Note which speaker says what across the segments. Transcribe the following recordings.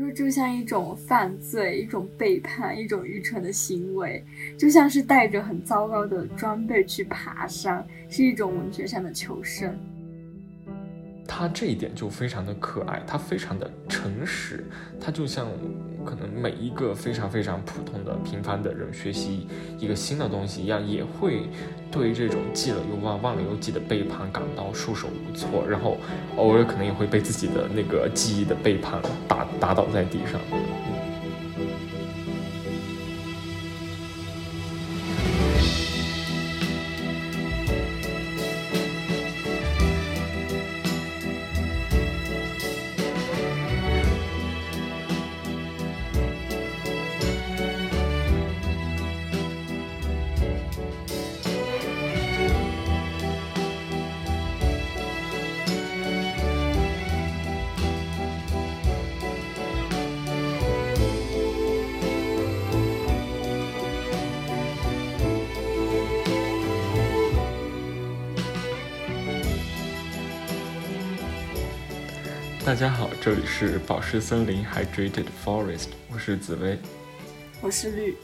Speaker 1: 说就像一种犯罪，一种背叛，一种愚蠢的行为，就像是带着很糟糕的装备去爬山，是一种文学上的求生。
Speaker 2: 他这一点就非常的可爱，他非常的诚实，他就像可能每一个非常非常普通的平凡的人学习一个新的东西一样，也会对这种记了又忘、忘了又记的背叛感到束手无措，然后偶尔可能也会被自己的那个记忆的背叛打打倒在地上。家好，这里是宝石森林 Hydrated Forest，我是紫薇，
Speaker 1: 我是绿。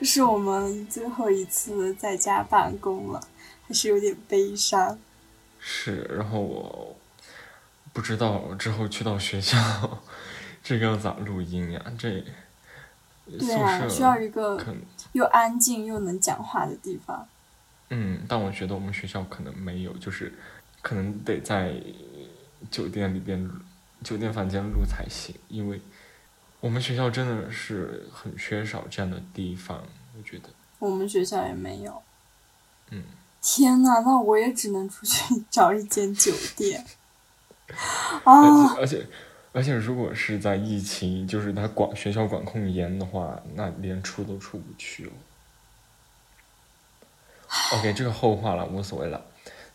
Speaker 1: 这是我们最后一次在家办公了，还是有点悲伤。
Speaker 2: 是，然后我不知道之后去到学校，这个要咋录音呀？这
Speaker 1: 对啊，需要一个又安静又能讲话的地方。
Speaker 2: 嗯，但我觉得我们学校可能没有，就是可能得在。酒店里边，酒店房间录才行，因为我们学校真的是很缺少这样的地方，我觉得。
Speaker 1: 我们学校也没有。
Speaker 2: 嗯。
Speaker 1: 天呐，那我也只能出去找一间酒店。啊！
Speaker 2: 而且而且，如果是在疫情，就是他管学校管控严的话，那连出都出不去了。OK，这个后话了，无所谓了。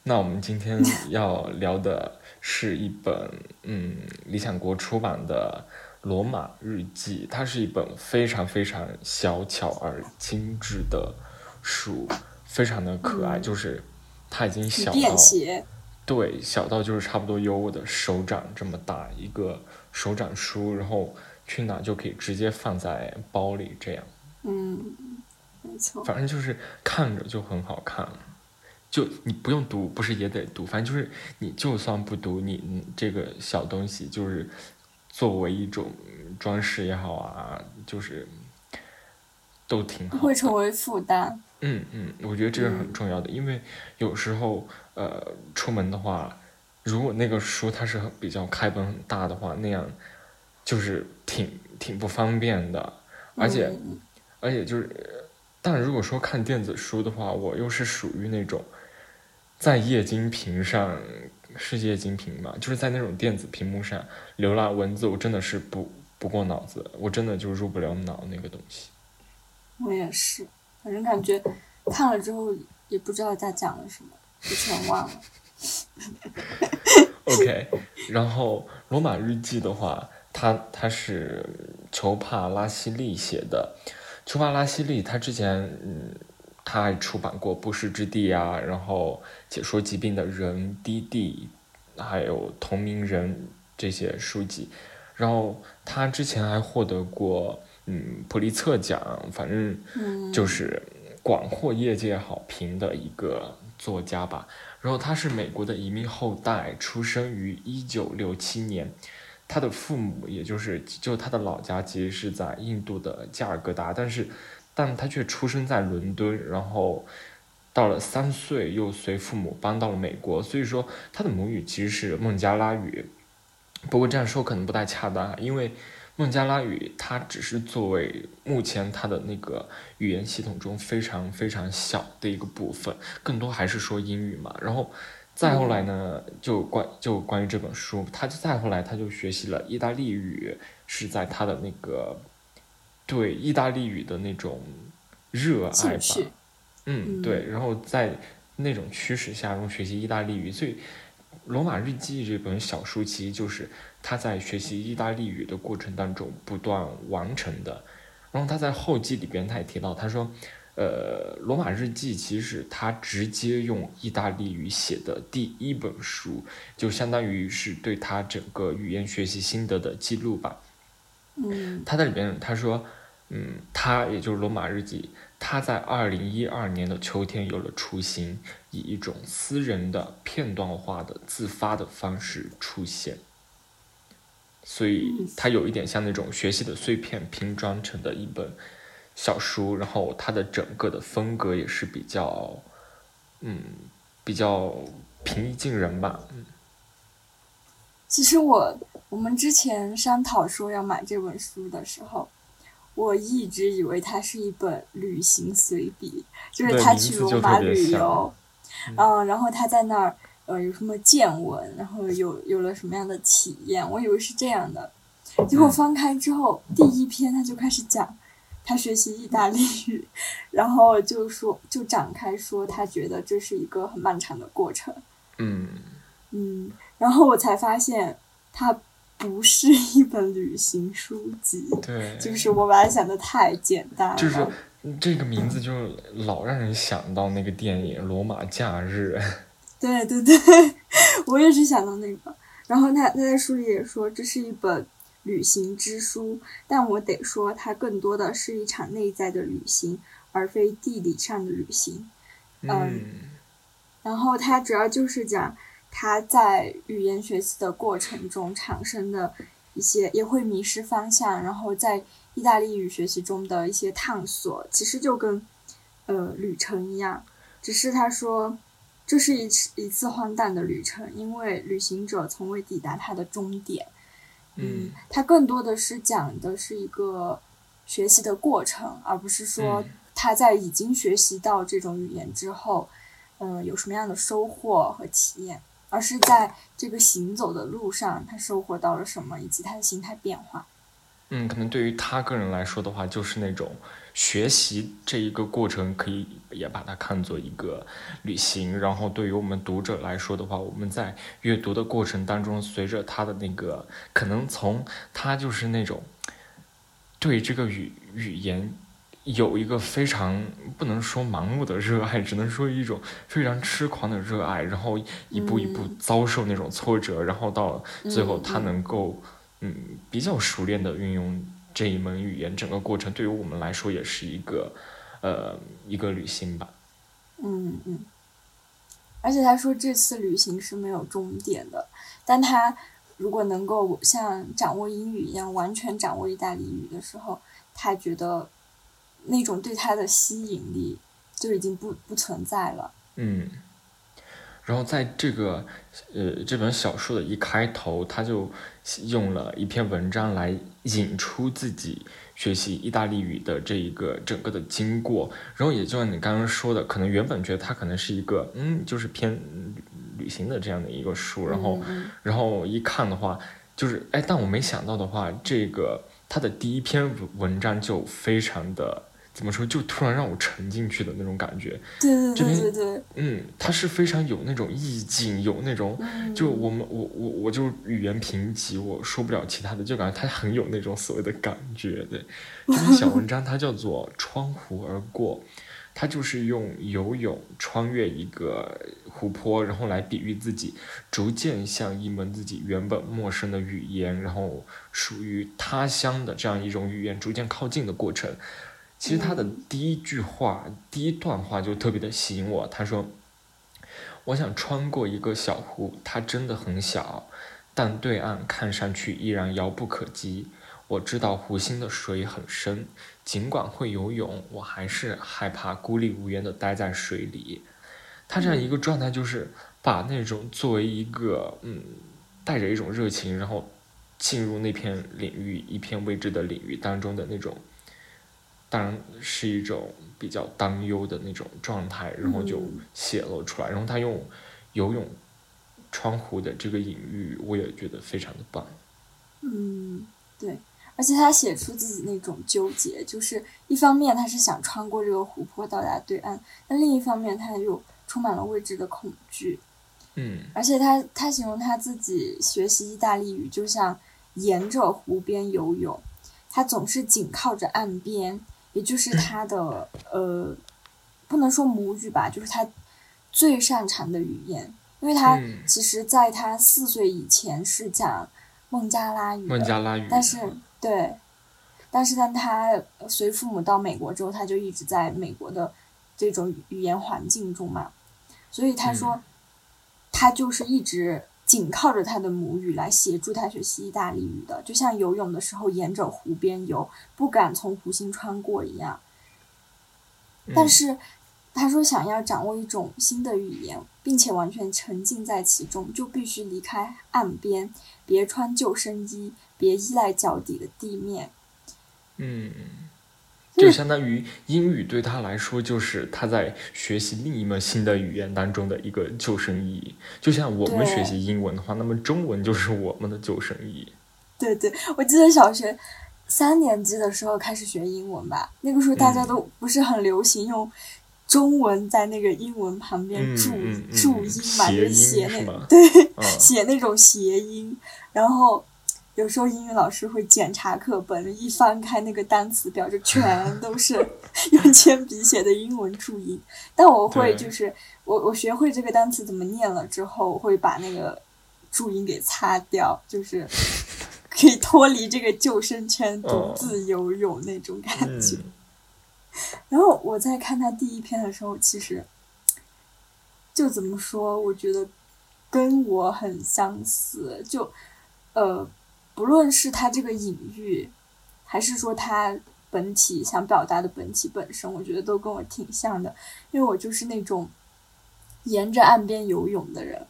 Speaker 2: 那我们今天要聊的。是一本嗯，理想国出版的《罗马日记》，它是一本非常非常小巧而精致的书，非常的可爱。就是它已经小到对小到就是差不多有我的手掌这么大一个手掌书，然后去哪就可以直接放在包里这样。
Speaker 1: 嗯，没错。
Speaker 2: 反正就是看着就很好看。就你不用读，不是也得读？反正就是你就算不读，你这个小东西就是作为一种装饰也好啊，就是都挺好。
Speaker 1: 不会成为负担。
Speaker 2: 嗯嗯，我觉得这是很重要的，因为有时候呃出门的话，如果那个书它是比较开本很大的话，那样就是挺挺不方便的，而且而且就是，但如果说看电子书的话，我又是属于那种。在液晶屏上是液晶屏嘛？就是在那种电子屏幕上浏览文字，我真的是不不过脑子，我真的就入不了脑那个东西。
Speaker 1: 我也是，反正感觉看了之后也不知道在讲了什么，就全忘了。
Speaker 2: OK，然后《罗马日记》的话，它它是裘帕拉西利写的。裘帕拉西利他之前嗯。他还出版过《不时之地》啊，然后解说疾病的人《滴滴》，还有同名人这些书籍。然后他之前还获得过嗯普利策奖，反正就是广获业界好评的一个作家吧。然后他是美国的移民后代，出生于一九六七年。他的父母也就是就他的老家其实是在印度的加尔各答，但是。但他却出生在伦敦，然后到了三岁又随父母搬到了美国，所以说他的母语其实是孟加拉语。不过这样说可能不太恰当，因为孟加拉语它只是作为目前它的那个语言系统中非常非常小的一个部分，更多还是说英语嘛。然后再后来呢，就关就关于这本书，他就再后来他就学习了意大利语，是在他的那个。对意大利语的那种热爱吧，嗯，对，然后在那种驱使下，然后学习意大利语。所以，《罗马日记》这本小书其实就是他在学习意大利语的过程当中不断完成的。然后他在后记里边他也提到，他说：“呃，《罗马日记》其实是他直接用意大利语写的第一本书，就相当于是对他整个语言学习心得的记录吧。”
Speaker 1: 嗯。
Speaker 2: 他在里边他说，嗯，他也就是罗马日记，他在二零一二年的秋天有了雏形，以一种私人的片段化的自发的方式出现，所以
Speaker 1: 嗯。
Speaker 2: 它有一点像那种学习的碎片拼装成的一本小书，然后它的整个的风格也是比较，嗯，比较平易近人吧，嗯。
Speaker 1: 其实我我们之前商讨说要买这本书的时候，我一直以为它是一本旅行随笔，就是他去罗马旅游，嗯，然后他在那儿呃有什么见闻，然后有有了什么样的体验，我以为是这样的，结果
Speaker 2: 嗯。
Speaker 1: 翻开之后，第一篇他就开始讲他学习意大利语，然后就说就展开说他觉得这是一个很漫长的过程。
Speaker 2: 嗯，
Speaker 1: 嗯，然后我才发现它不是一本旅行书籍，
Speaker 2: 对，
Speaker 1: 就是我把它想的太简单了。
Speaker 2: 就是这个名字就老让人想到那个电影《罗马假日》。
Speaker 1: 对对对，我也是想到那个。然后他他在书里也说这是一本旅行之书，但我得说它更多的是一场内在的旅行，而非地理上的旅行。
Speaker 2: 嗯
Speaker 1: 然后它主要就是讲他在语言学习的过程中产生的一些，也会迷失方向，然后在意大利语学习中的一些探索，其实就跟呃旅程一样，只是他说这是一次一次荒诞的旅程，因为旅行者从未抵达他的终点。
Speaker 2: 嗯
Speaker 1: 他更多的是讲的是一个学习的过程，而不是说
Speaker 2: 嗯
Speaker 1: 他在已经学习到这种语言之后，嗯、有什么样的收获和体验，而是在这个行走的路上，他收获到了什么，以及他的心态变化。
Speaker 2: 嗯，可能对于他个人来说的话，就是那种学习这一个过程，可以也把它看作一个旅行。然后对于我们读者来说的话，我们在阅读的过程当中，随着他的那个，可能从他就是那种对这个语语言有一个非常不能说盲目的热爱，只能说一种非常痴狂的热爱，然后一步一步遭受那种挫折，然后到最后他能够嗯比较熟练的运用这一门语言，整个过程对于我们来说也是一个呃一个旅行吧。
Speaker 1: 嗯嗯。而且他说这次旅行是没有终点的，但他如果能够像掌握英语一样完全掌握意大利语的时候，他觉得那种对他的吸引力就已经不不存在了。
Speaker 2: 嗯，然后在这个呃这本小说的一开头，他就用了一篇文章来引出自己学习意大利语的这一个整个的经过。然后也就像你刚刚说的，可能原本觉得它可能是一个嗯就是偏旅旅行的这样的一个书，然后
Speaker 1: 嗯
Speaker 2: 然后一看的话，就是哎，但我没想到的话，这个他的第一篇文文章就非常的怎么说，就突然让我沉进去的那种感觉。
Speaker 1: 对对
Speaker 2: 这边
Speaker 1: 对对对，
Speaker 2: 嗯，它是非常有那种意境，有那种，
Speaker 1: 嗯
Speaker 2: 就我们我我我就语言贫瘠，我说不了其他的，就感觉它很有那种所谓的感觉。对，这篇小文章它叫做《穿湖而过》，它就是用游泳穿越一个湖泊，然后来比喻自己逐渐向一门自己原本陌生的语言，然后属于他乡的这样一种语言逐渐靠近的过程。其实他的第一句话、第一段话就特别的吸引我。他说：“我想穿过一个小湖，它真的很小，但对岸看上去依然遥不可及。我知道湖心的水很深，尽管会游泳，我还是害怕孤立无援的待在水里。”他这样一个状态，就是把那种作为一个嗯，带着一种热情，然后进入那片领域、一片未知的领域当中的那种。当然是一种比较担忧的那种状态，然后就
Speaker 1: 嗯
Speaker 2: 写了出来。然后他用游泳窗户的这个隐喻，我也觉得非常的棒。
Speaker 1: 嗯，对，而且他写出自己那种纠结，就是一方面他是想穿过这个湖泊到达对岸，但另一方面他又充满了未知的恐惧。
Speaker 2: 嗯
Speaker 1: 而且他他形容他自己学习意大利语就像沿着湖边游泳，他总是紧靠着岸边，也就是他的呃，不能说母语吧，就是他最擅长的语言，因为他
Speaker 2: 嗯。
Speaker 1: 其实在他四岁以前是讲孟加拉语的，
Speaker 2: 孟加拉语，
Speaker 1: 但是对，但是当他随父母到美国之后，他就一直在美国的这种语言环境中嘛，所以他说，他就是一直紧靠着他的母语来协助他学习意大利语的，就像游泳的时候沿着湖边游，不敢从湖心穿过一样。但是他说，想要掌握一种新的语言，并且完全沉浸在其中，就必须离开岸边，别穿救生衣，别依赖脚底的地面。
Speaker 2: 嗯，就相当于英语对他来说，就是他在学习另一门新的语言当中的一个救生衣。就像我们学习英文的话，那么中文就是我们的救生衣。
Speaker 1: 对对，我记得小学三年级的时候开始学英文吧，那个时候大家都不是很流行用中文在那个英文旁边注注音嘛，就写那对写那种谐音，然后。有时候英语老师会检查课本，一翻开那个单词表，就全都是 用铅笔写的英文注音。但我会就是我我学会这个单词怎么念了之后，会把那个注音给擦掉，就是可以脱离这个救生圈，独自游泳那种感觉。然后我在看他第一篇的时候，其实就怎么说，我觉得跟我很相似，就呃。不论是他这个隐喻，还是说他本体想表达的本体本身，我觉得都跟我挺像的，因为我就是那种沿着岸边游泳的人。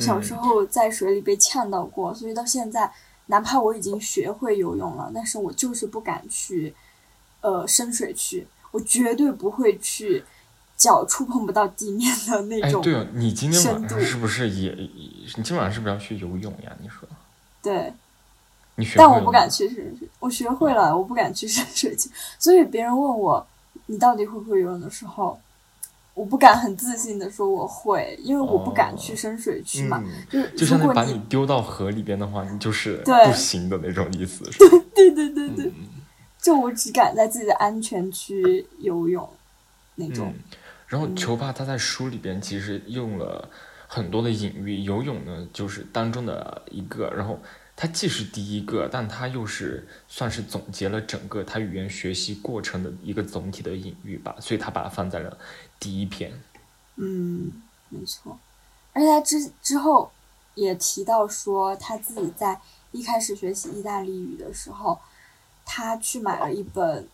Speaker 1: 小时候在水里被呛到过，所以到现在，哪怕我已经学会游泳了，但是我就是不敢去呃深水区，我绝对不会去脚触碰不到地面的那种。哎，
Speaker 2: 对哦，你今天晚上是不是也？你今天晚上是不是要去游泳呀？你说？
Speaker 1: 对。
Speaker 2: 但
Speaker 1: 我不敢去深水，我学会了，我不敢去深水区。所以别人问我你到底会不会游泳的时候，我不敢很自信的说我会，因为我不敢去深水区嘛。
Speaker 2: 就是
Speaker 1: 就
Speaker 2: 相当于把你丢到河里边的话，你就是不行的那种意思。
Speaker 1: 对对对对，就我只敢在自己的安全区游泳那种。
Speaker 2: 然后球爸他在书里边其实用了很多的隐喻，游泳呢就是当中的一个，然后。它既是第一个，但它又是算是总结了整个他语言学习过程的一个总体的隐喻吧，所以他把它放在了第一篇。
Speaker 1: 嗯，没错。而且他之之后也提到说，他自己在一开始学习意大利语的时候，他去买了一本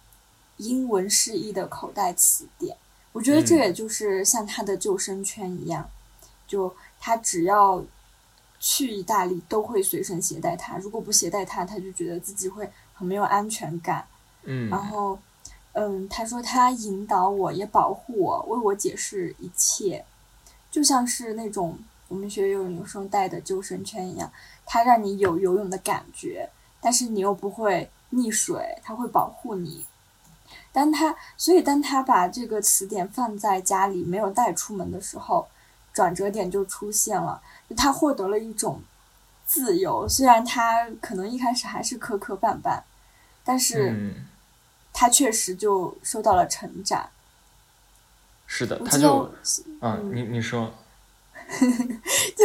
Speaker 1: 英文释义的口袋词典。我觉得这也就是像他的救生圈一样，就他只要。去意大利都会随身携带它，如果不携带它，他就觉得自己会很没有安全感。
Speaker 2: 嗯，
Speaker 1: 然后，嗯，他说他引导我，也保护我，为我解释一切，就像是那种我们学游泳有时候带的救生圈一样，它让你有游泳的感觉，但是你又不会溺水，它会保护你。当他，所以当他把这个词典放在家里没有带出门的时候。转折点就出现了，他获得了一种自由。虽然他可能一开始还是磕磕绊绊，但是他确实就受到了成长。
Speaker 2: 是的，他就啊，你你说，
Speaker 1: 就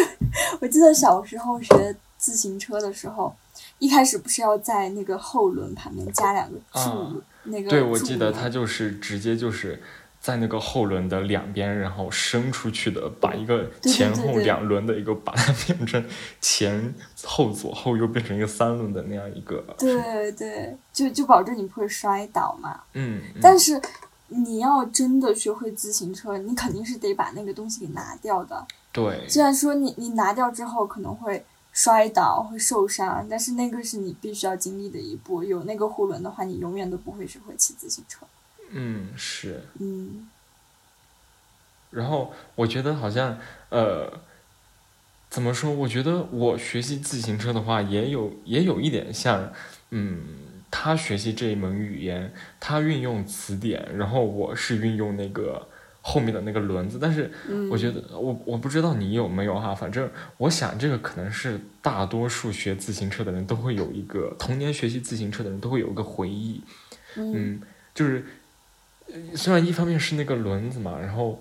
Speaker 1: 我记得小时候学自行车的时候，一开始不是要在那个后轮旁边加两个柱，那个
Speaker 2: 对，我记得他就是直接就是。在那个后轮的两边，然后伸出去的，把一个前后两轮的一个，把它变成前后左后右变成一个三轮的那样一个。
Speaker 1: 对对，就就保证你不会摔倒嘛。
Speaker 2: 嗯。
Speaker 1: 但是你要真的学会自行车，你肯定是得把那个东西给拿掉的。
Speaker 2: 对。
Speaker 1: 虽然说你你拿掉之后可能会摔倒会受伤，但是那个是你必须要经历的一步。有那个护轮的话，你永远都不会学会骑自行车。
Speaker 2: 嗯，是。
Speaker 1: 嗯。
Speaker 2: 然后我觉得好像，呃，怎么说？我觉得我学习自行车的话，也有也有一点像，嗯，他学习这一门语言，他运用词典，然后我是运用那个后面的那个轮子。但是，我觉得我我不知道你有没有哈，反正我想这个可能是大多数学自行车的人都会有一个童年学习自行车的人都会有一个回忆，嗯，就是。虽然一方面是那个轮子嘛，然后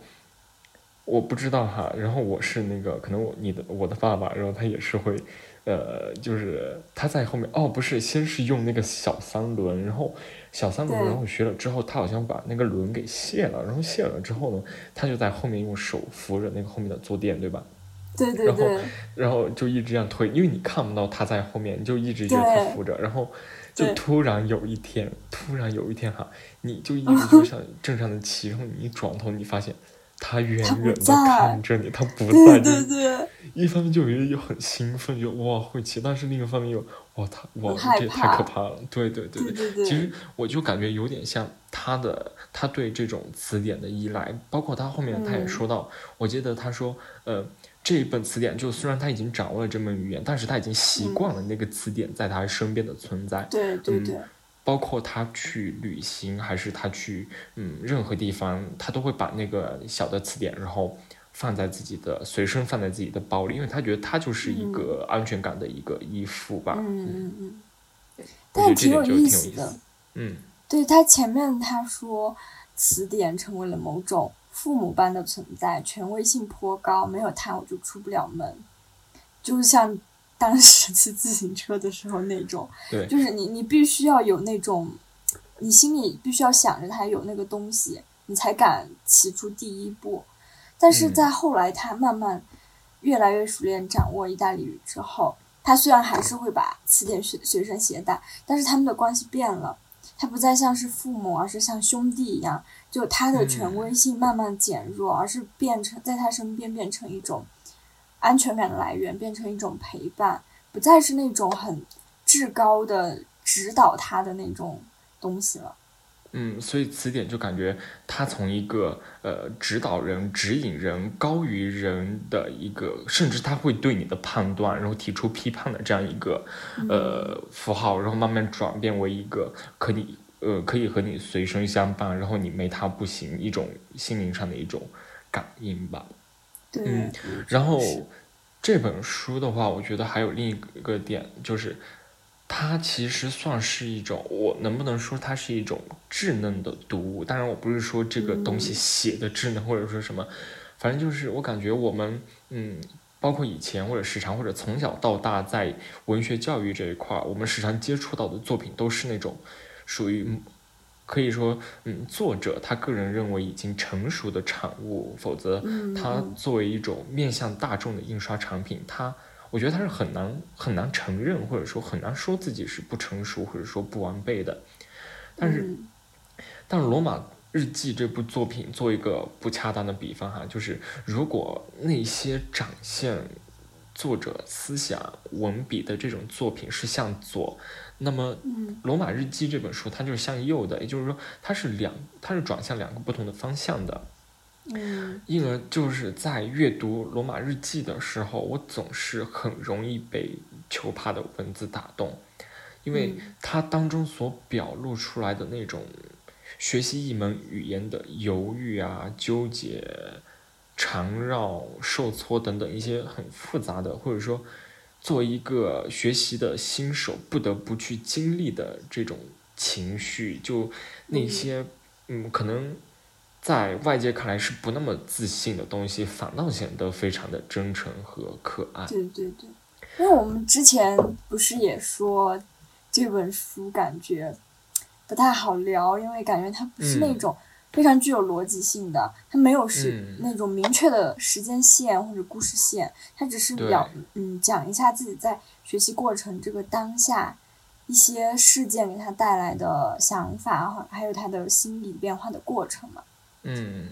Speaker 2: 我不知道哈，然后我是那个可能我你的我的爸爸，然后他也是会，呃，就是他在后面哦，不是，先是用那个小三轮，然后小三轮，然后学了之后，他好像把那个轮给卸了，然后卸了之后呢，他就在后面用手扶着那个后面的坐垫，对吧？
Speaker 1: 对对
Speaker 2: 然后然后就一直这样推，因为你看不到他在后面，你就一直觉得他扶着，然后就突然有一天，突然有一天哈，你就一直就像正常的骑，然后你一转头，你发现他远远的看着你，他不
Speaker 1: 对
Speaker 2: 在，对
Speaker 1: 对对，
Speaker 2: 一方面就有又很兴奋，就哇会骑，但是另一方面又哇他哇这也太可
Speaker 1: 怕
Speaker 2: 怕了，对。对对
Speaker 1: 对。
Speaker 2: 其实我就感觉有点像他的他对这种词典的依赖，包括他后面他也
Speaker 1: 嗯。
Speaker 2: 说到，我记得他说呃这一本词典就虽然他已经掌握了这门语言，但是他已经习
Speaker 1: 嗯
Speaker 2: 惯了那个词典在他身边的存在，嗯
Speaker 1: 对对对，
Speaker 2: 包括他去旅行，还是他去嗯任何地方，他都会把那个小的词典，然后放在自己的随身放在自己的包里，因为他觉得他就是一个安全感的一个依附吧。
Speaker 1: 嗯嗯嗯，
Speaker 2: 我觉
Speaker 1: 但挺有
Speaker 2: 得这点就挺有
Speaker 1: 意思的。
Speaker 2: 嗯
Speaker 1: 对他前面他说，词典成为了某种父母般的存在，权威性颇高，没有他我就出不了门，就像当时骑自行车的时候那种，
Speaker 2: 对
Speaker 1: 就是你你必须要有那种，你心里必须要想着他有那个东西，你才敢骑出第一步。但是
Speaker 2: 嗯
Speaker 1: 在后来，他慢慢越来越熟练掌握意大利语之后，他虽然还是会把词典随随身携带，但是他们的关系变了。他不再像是父母，而是像兄弟一样，就他的权威性慢慢减弱，而是变成在他身边变成一种安全感的来源，变成一种陪伴，不再是那种很至高的指导他的那种东西了。
Speaker 2: 嗯，所以词典就感觉他从一个呃指导人、指引人、高于人的一个，甚至他会对你的判断，然后提出批判的这样一个呃符号，然后慢慢转变为一个可以呃可以和你随身相伴，然后你没他不行，一种心灵上的一种感应吧。
Speaker 1: 对，
Speaker 2: 嗯然后这本书的话，我觉得还有另一个点，就是它其实算是一种，我能不能说它是一种稚嫩的读物？当然，我不是说这个东西
Speaker 1: 嗯
Speaker 2: 写的稚嫩，或者说什么，反正就是我感觉我们，嗯。包括以前或者时常或者从小到大在文学教育这一块儿，我们时常接触到的作品都是那种属于可以说，嗯，作者他个人认为已经成熟的产物，否则
Speaker 1: 嗯
Speaker 2: 它
Speaker 1: 嗯。
Speaker 2: 作为一种面向大众的印刷产品，它我觉得他是很难很难承认，或者说很难说自己是不成熟或者说不完备的。但是，
Speaker 1: 嗯。
Speaker 2: 但是《罗马日记》这部作品做一个不恰当的比方哈，就是如果那些展现作者思想文笔的这种作品是向左，那么
Speaker 1: 嗯《
Speaker 2: 罗马日记》这本书它就是向右的，也就是说它是两它是转向两个不同的方向的。
Speaker 1: 嗯。
Speaker 2: 因而就是在阅读《罗马日记》的时候，我总是很容易被球帕的文字打动，因为
Speaker 1: 嗯。
Speaker 2: 它当中所表露出来的那种学习一门语言的犹豫啊、纠结、缠绕、受挫等等一些很复杂的，或者说作为一个学习的新手不得不去经历的这种情绪，就那
Speaker 1: 嗯
Speaker 2: 些嗯可能。在外界看来是不那么自信的东西，反倒显得非常的真诚和可爱。
Speaker 1: 对对对，因为我们之前不是也说这本书感觉不太好聊，因为感觉它不是那
Speaker 2: 嗯
Speaker 1: 种非常具有逻辑性的，它没有是
Speaker 2: 嗯。
Speaker 1: 那种明确的时间线或者故事线，它只是
Speaker 2: 对。
Speaker 1: 表嗯讲一下自己在学习过程这个当下一些事件给他带来的想法，还有他的心理变化的过程嘛。
Speaker 2: 嗯，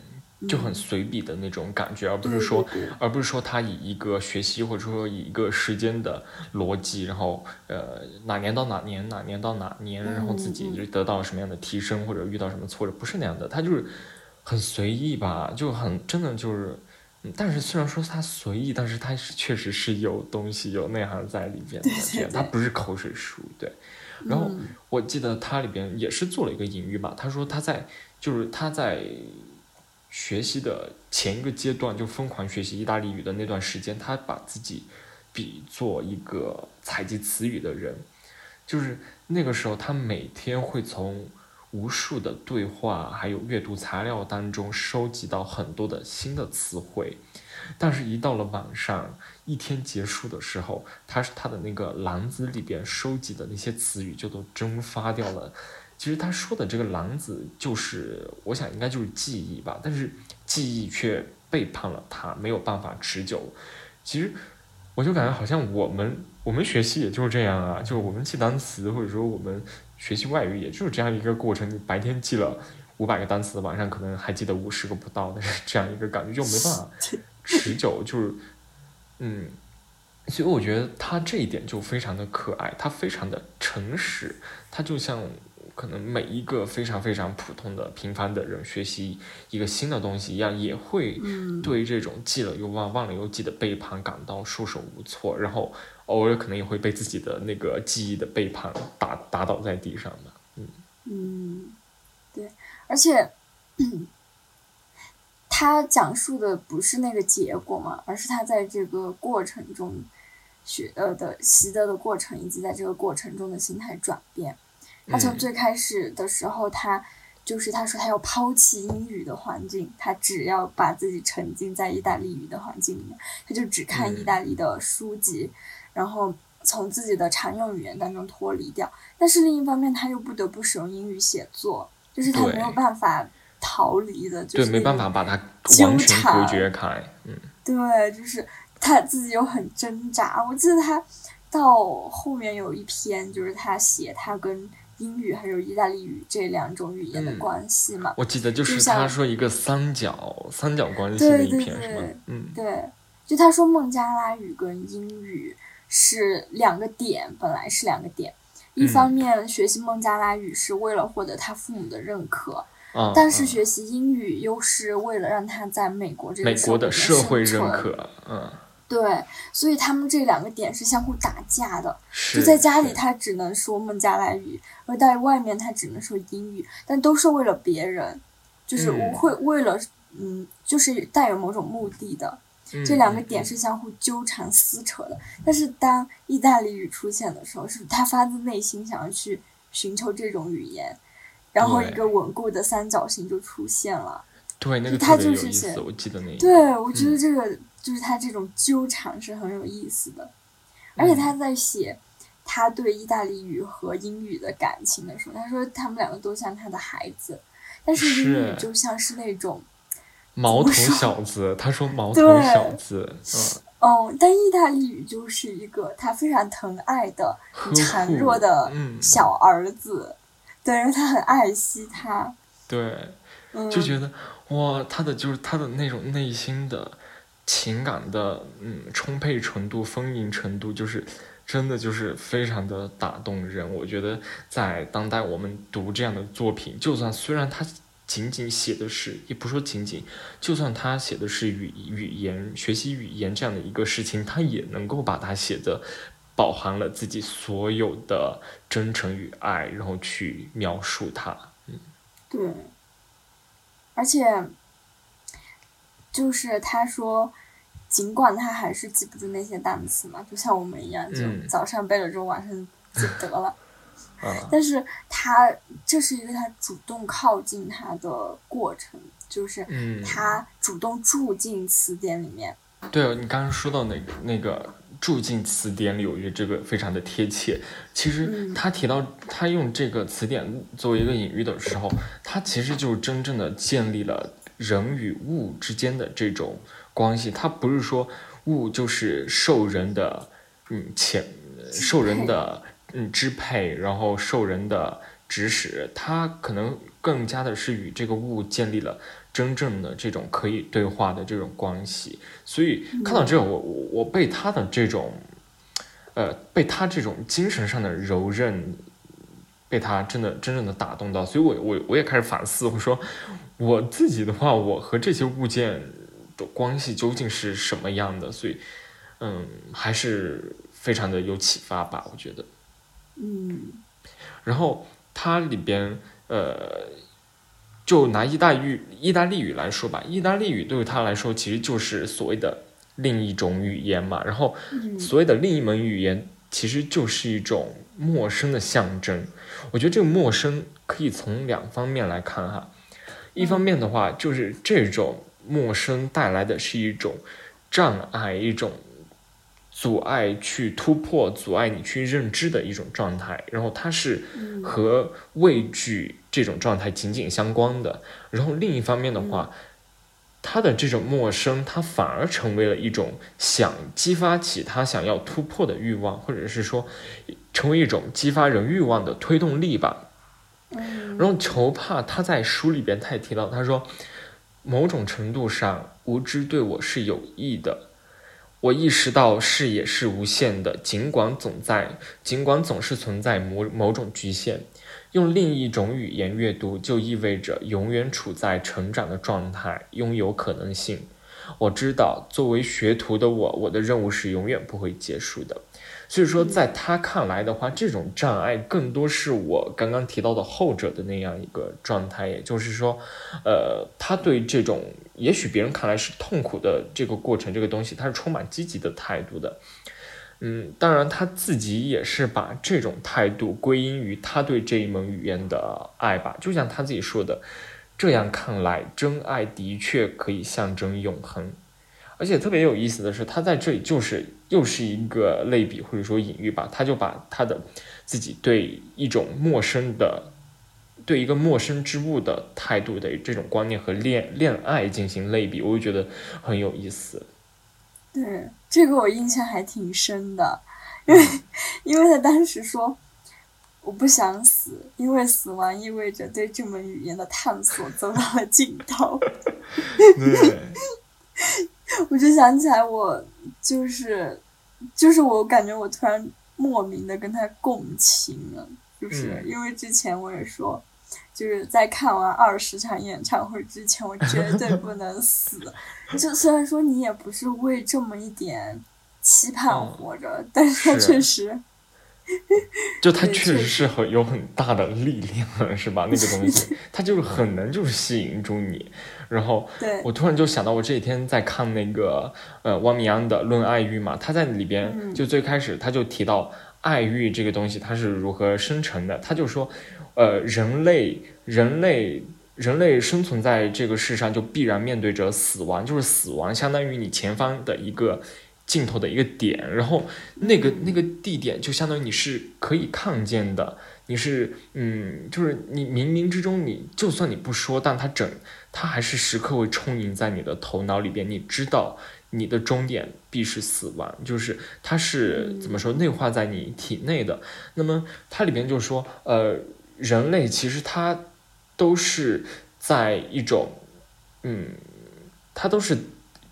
Speaker 2: 就很
Speaker 1: 嗯。
Speaker 2: 随笔的那种感觉，而不是说，
Speaker 1: 对对。
Speaker 2: 而不是说他以一个学习或者说以一个时间的逻辑，然后呃哪年到哪年，哪年到哪年，然后自己就得到什么样的提升或者遇到什么挫折，不是那样的，他就是很随意吧，就很真的就是。嗯但是虽然说他随意，但是他是确实是有东西、有内涵在里边的，他不是口水书，对。然后
Speaker 1: 嗯
Speaker 2: 我记得他里边也是做了一个隐喻吧，他说他在就是他在学习的前一个阶段，就疯狂学习意大利语的那段时间，他把自己比作一个采集词语的人，就是那个时候他每天会从无数的对话，还有阅读材料当中收集到很多的新的词汇，但是，一到了晚上，一天结束的时候，他他的那个篮子里边收集的那些词语就都蒸发掉了。其实他说的这个狼子，就是我想应该就是记忆吧，但是记忆却背叛了他，没有办法持久。其实，我就感觉好像我们我们学习也就是这样啊，就是我们记单词，或者说我们。学习外语也就是这样一个过程，你白天记了五百个单词，晚上可能还记得五十个不到的这样一个感觉，就没办法持久。就是，嗯，所以我觉得他这一点就非常的可爱，他非常的诚实，他就像可能每一个非常非常普通的平凡的人学习一个新的东西一样，也会对这种记了又忘、忘了又记的背叛感到束手无措，然后。偶尔可能也会被自己的那个记忆的背叛打打倒在地上的，
Speaker 1: 嗯嗯，对，而且 他讲述的不是那个结果嘛，而是他在这个过程中学呃的习得的过程，以及在这个过程中的心态转变。他从最开始的时候，他就是他说他要抛弃英语的环境，他只要把自己沉浸在意大利语的环境里面，他就只看意大利的书籍。然后从自己的常用语言当中脱离掉，但是另一方面他又不得不使用英语写作，就是他没有办法逃离的，就是
Speaker 2: 没办法把它完全隔绝开。嗯，
Speaker 1: 对，就是他自己又很挣扎。我记得他到后面有一篇，就是他写他跟英语还有意大利语这两种语言的关系嘛。
Speaker 2: 我记得就是他说一个三角三角关系的一篇，是吗？嗯，
Speaker 1: 对，就他说孟加拉语跟英语。是两个点，本来是两个点。一方面学习孟加拉语是为了获得他父母的认可，但是学习英语又是为了让他在美国这个
Speaker 2: 美国的社会认可。嗯，
Speaker 1: 对，所以他们这两个点是相互打架的。就在家里他只能说孟加拉语，而在外面他只能说英语，但都是为了别人，就是会为了嗯，就是带有某种目的的。这两个点是相互纠缠撕扯的，但是当意大利语出现的时候，是他发自内心想要去寻求这种语言，然后一个稳固的三角形就出现了。
Speaker 2: 对，那个
Speaker 1: 他就是
Speaker 2: 写，我记得那。
Speaker 1: 对，我觉得这个就是他这种纠缠是很有意思的，而且他在写他对意大利语和英语的感情的时候，他说他们两个都像他的孩子，但是英语就像是那种。
Speaker 2: 毛头小子，他说毛 头小子，嗯，
Speaker 1: 哦，但意大利语就是一个他非常疼爱的、孱弱的小儿子，对，然后他很爱惜他，
Speaker 2: 对，就觉得哇，他的就是他的那种内心的情感的嗯充沛程度、丰盈程度，就是真的就是非常的打动人。我觉得在当代我们读这样的作品，就算虽然他。仅仅写的是，也不说仅仅，就算他写的是语语言学习语言这样的一个事情，他也能够把它写的饱含了自己所有的真诚与爱，然后去描述它。嗯，
Speaker 1: 对。而且，就是他说，尽管他还是记不住那些单词嘛，就像我们一样，就早上背了之后，晚上记得了。但是他这是一个他主动靠近他的过程，就是他主动住进词典里面。
Speaker 2: 对，你刚刚说到那个那个住进词典里，我觉得这个非常的贴切。其实他提到他用这个词典作为一个隐喻的时候，他其实就真正的建立了人与物之间的这种关系。它不是说物就是受人的嗯潜受人的。嗯，支配，然后受人的指使，它可能更加的是与这个物建立了真正的这种可以对话的这种关系。所以看到这，我我我被他的这种，呃，被他这种精神上的柔韧，被他真的真正的打动到。所以我我我也开始反思，我说我自己的话，我和这些物件的关系究竟是什么样的？所以，嗯，还是非常的有启发吧，我觉得。
Speaker 1: 嗯，
Speaker 2: 然后它里边呃，就拿意大利意大利语来说吧，意大利语对于他来说其实就是所谓的另一种语言嘛。然后所谓的另一门语言其实就是一种陌生的象征。我觉得这个陌生可以从两方面来看哈，一方面的话就是这种陌生带来的是一种障碍，一种。阻碍去突破，阻碍你去认知的一种状态，然后它是和畏惧这种状态紧紧相关的。然后另一方面的话，他的这种陌生，它反而成为了一种想激发起他想要突破的欲望，或者是说成为一种激发人欲望的推动力吧。然后球帕他在书里边他也提到，他说某种程度上无知对我是有益的。我意识到视野是无限的，尽管总在，尽管总是存在某某种局限。用另一种语言阅读，就意味着永远处在成长的状态，拥有可能性。我知道，作为学徒的我，我的任务是永远不会结束的。所以说，在他看来的话，这种障碍更多是我刚刚提到的后者的那样一个状态，也就是说，呃，他对这种也许别人看来是痛苦的这个过程，这个东西，他是充满积极的态度的。嗯，当然他自己也是把这种态度归因于他对这一门语言的爱吧。就像他自己说的，这样看来，真爱的确可以象征永恒。而且特别有意思的是，他在这里就是又是一个类比或者说隐喻吧，他就把他的自己对一种陌生的、对一个陌生之物的态度的这种观念和恋恋爱进行类比，我就觉得很有意思。
Speaker 1: 对，这个我印象还挺深的，因为 因为他当时说我不想死，因为死亡意味着对这门语言的探索走到了尽头。
Speaker 2: 对。
Speaker 1: 我就想起来，我就是，就是我感觉我突然莫名的跟他共情了，就是因为之前我也说，就是在看完二十场演唱会之前，我绝对不能死。就虽然说你也不是为这么一点期盼活着，但是他确实。
Speaker 2: 就它确实是很有很大的力量，是吧？那个东西，它就是很能就是吸引住你。然后，我突然就想到，我这几天在看那个呃汪明安的《论爱欲》嘛，他在里边就最开始他就提到爱欲这个东西它是如何生成的。他就说，呃，人类人类人类生存在这个世上就必然面对着死亡，就是死亡相当于你前方的一个。镜头的一个点，然后那个那个地点就相当于你是可以看见的，你是嗯，就是你冥冥之中，你就算你不说，但它整它还是时刻会充盈在你的头脑里边。你知道你的终点必是死亡，就是它是怎么说内化在你体内的。那么它里边就说，呃，人类其实它都是在一种嗯，它都是。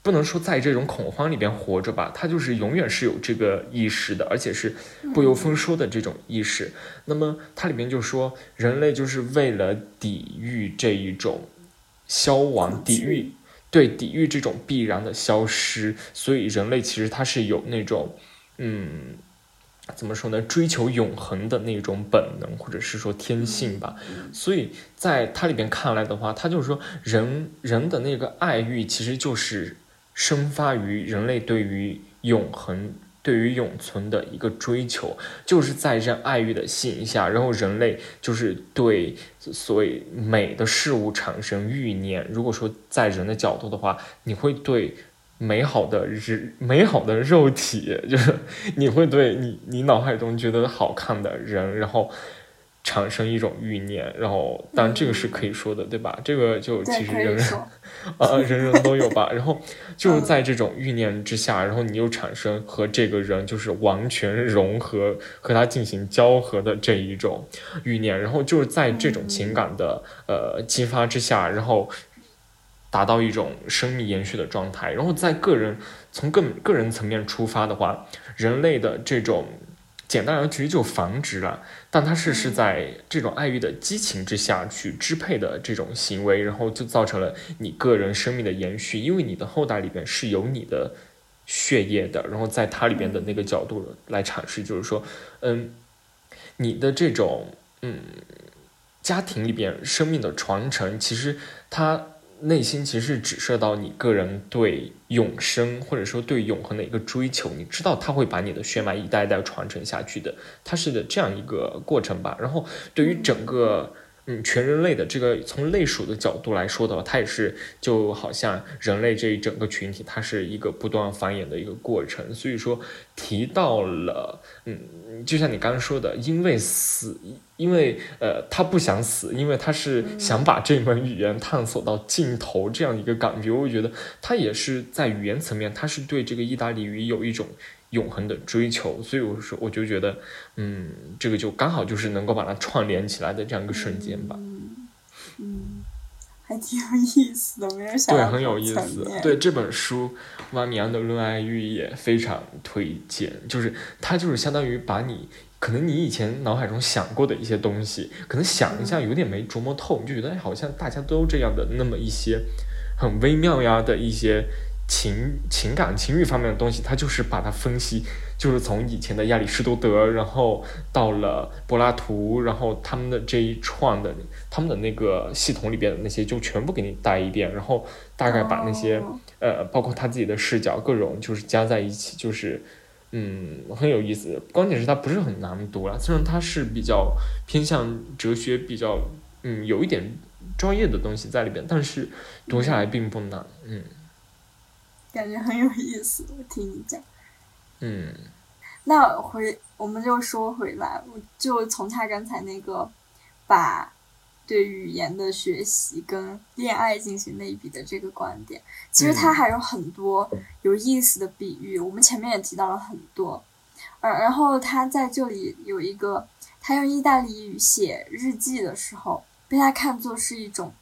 Speaker 2: 不能说在这种恐慌里边活着吧，他就是永远是有这个意识的，而且是不由分说的这种意识。那么它里面就说，人类就是为了抵御这一种消亡，抵御对抵御这种必然的消失，所以人类其实它是有那种嗯，怎么说呢，追求永恒的那种本能，或者是说天性吧。所以在它里边看来的话，它就是说，人人的那个爱欲其实就是。生发于人类对于永恒、对于永存的一个追求，就是在这爱欲的吸引下，然后人类就是对所谓美的事物产生欲念。如果说在人的角度的话，你会对美好的人、美好的肉体，就是你会对你你脑海中觉得好看的人，然后。产生一种欲念，然后当然这个是可以说的，对吧？这个就其实人人啊，人人都有吧。然后 就是在这种欲念之下，然后你又产生和这个人就是完全融合，和他进行交合的这一种欲念，然后就是在这种情感的呃激发之下，然后达到一种生命延续的状态。然后在个人从个个人层面出发的话，人类的这种。简单而言，其实就繁殖了，但它是是在这种爱欲的激情之下去支配的这种行为，然后就造成了你个人生命的延续，因为你的后代里边是有你的血液的，然后在它里边的那个角度来阐释，就是说，嗯，你的这种嗯家庭里边生命的传承，其实它内心其实是指涉到你个人对永生或者说对永恒的一个追求，你知道他会把你的血脉一代一代传承下去的，它是的这样一个过程吧。然后对于整个。嗯，全人类的这个从类属的角度来说的话，它也是就好像人类这一整个群体，它是一个不断繁衍的一个过程。所以说提到了，嗯，就像你刚刚说的，因为死，因为呃，他不想死，因为他是想把这门语言探索到尽头这样一个感觉。我觉得他也是在语言层面，他是对这个意大利语有一种。永恒的追求，所以我说，我就觉得，嗯，这个就刚好就是能够把它串联起来的这样一个瞬间吧。
Speaker 1: 嗯，还挺有意思的，没有想
Speaker 2: 对，很有意思。对这本书，万米安的论爱欲也非常推荐，就是它就是相当于把你可能你以前脑海中想过的一些东西，可能想一下有点没琢磨透，你就觉得哎，好像大家都这样的那么一些很微妙呀的一些。情情感情欲方面的东西，他就是把它分析，就是从以前的亚里士多德，然后到了柏拉图，然后他们的这一串的他们的那个系统里边的那些，就全部给你带一遍，然后大概把那些呃，包括他自己的视角，各种就是加在一起，就是嗯很有意思。关键是它不是很难读了，虽然它是比较偏向哲学，比较嗯有一点专业的东西在里边，但是读下来并不难，嗯。
Speaker 1: 感觉很有意思，我听你讲。
Speaker 2: 嗯。
Speaker 1: 那回我们就说回来，我就从他刚才那个把对语言的学习跟恋爱进行类比的这个观点，其实他还有很多有意思的比喻。我们前面也提到了很多，而，然后他在这里有一个，他用意大利语写日记的时候，被他看作是一种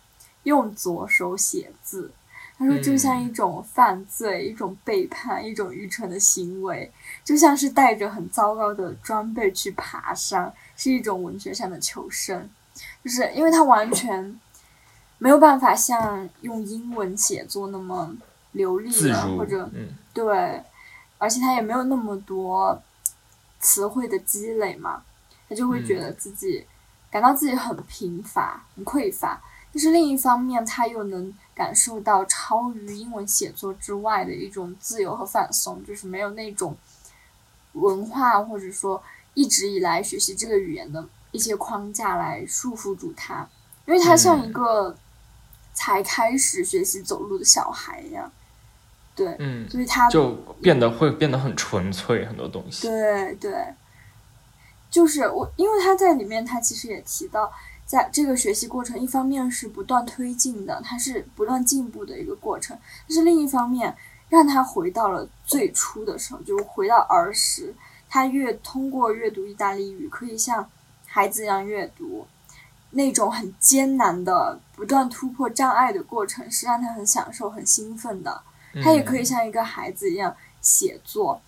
Speaker 1: 用左手写字。他说，就像一种犯罪，一种背叛，一种愚蠢的行为，就像是带着很糟糕的装备去爬山，是一种文学上的求生。就是因为他完全没有办法像用英文写作那么流利了，或者对，而且他也没有那么多词汇的积累嘛，他就会觉得自己感到自己很贫乏、很匮乏。但是另一方面，他又能。感受到超于英文写作之外的一种自由和放松，就是没有那种文化或者说一直以来学习这个语言的一些框架来束缚住他，因为他像一个才开始学习走路的小孩一样，对，
Speaker 2: 嗯，
Speaker 1: 所以他
Speaker 2: 就变得会变得很纯粹，很多东西，
Speaker 1: 对对，就是我，因为他在里面，他其实也提到。在这个学习过程，一方面是不断推进的，它是不断进步的一个过程；但是另一方面，让他回到了最初的时候，就回到儿时。他越通过阅读意大利语，可以像孩子一样阅读，那种很艰难的、不断突破障碍的过程，是让他很享受、很兴奋的。他也可以像一个孩子一样写作，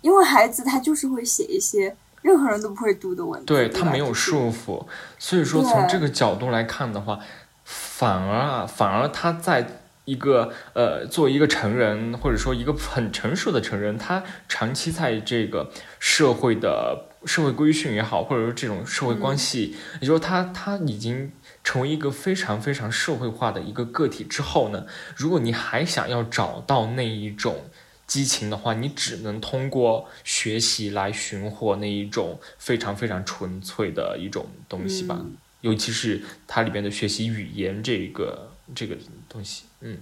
Speaker 1: 因为孩子他就是会写一些。任何人都不会读的文字，
Speaker 2: 对他没有束缚，所以说从这个角度来看的话，反而啊，反而他在一个呃，作为一个成人，或者说一个很成熟的成人，他长期在这个社会的社会规训也好，或者说这种社会关系，也就是说他他已经成为一个非常非常社会化的一个个体之后呢，如果你还想要找到那一种。激情的话，你只能通过学习来寻获那一种非常非常纯粹的一种东西吧。尤其是它里边的学习语言这个这个东西，嗯，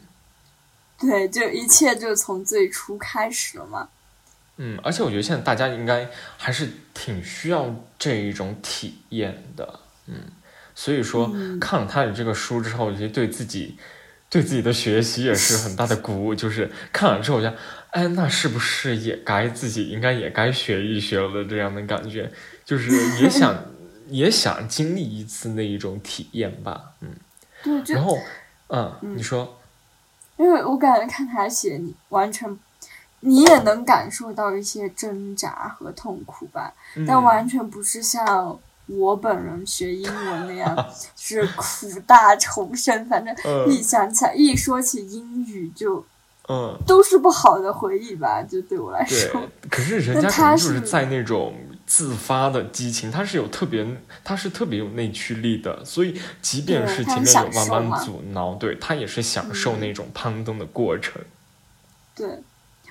Speaker 1: 对，就一切就从最初开始了嘛。
Speaker 2: 嗯，而且我觉得现在大家应该还是挺需要这一种体验的，嗯，所以说看了他的这个书之后，我觉得对自己对自己的学习也是很大的鼓舞。就是看了之后，我想。哎，那是不是也该自己应该也该学一学了？这样的感觉，就是也 想也想经历一次那一种体验吧。嗯，
Speaker 1: 对。
Speaker 2: 然后，嗯，你说，
Speaker 1: 因为我感觉看他写，你完全你也能感受到一些挣扎和痛苦吧，但完全不是像我本人学英文那样 是苦大仇深。反正一想起来，一说起英语就。
Speaker 2: 嗯，
Speaker 1: 都是不好的回忆吧，就对我来说。
Speaker 2: 对，可是人家可能就是在那种自发的激情，他是有特别，他是特别有内驱力的，所以即便是前面有万般阻挠，对他也是享受那种攀登的过程。
Speaker 1: 对，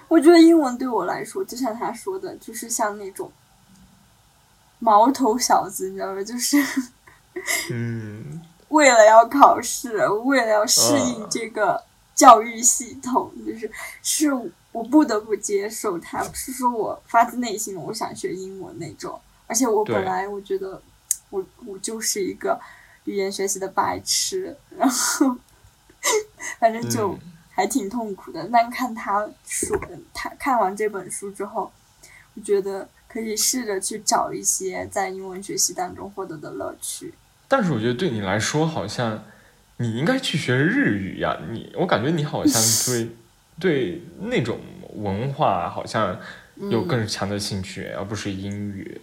Speaker 1: 我觉得英文对我来说，就像他说的，就是像那种毛头小子，你知道吗？就是，
Speaker 2: 嗯，
Speaker 1: 为了要考试，为了要适应这个教育系统，就是是。我不得不接受它，不是说我发自内心的我想学英文那种。而且我本来我觉得，我我就是一个语言学习的白痴，然后反正就还挺痛苦的。但看他说，他看完这本书之后，我觉得可以试着去找一些在英文学习当中获得的乐趣。
Speaker 2: 但是我觉得对你来说，好像你应该去学日语呀。你我感觉你好像对。对那种文化好像有更强的兴趣，而不是英语。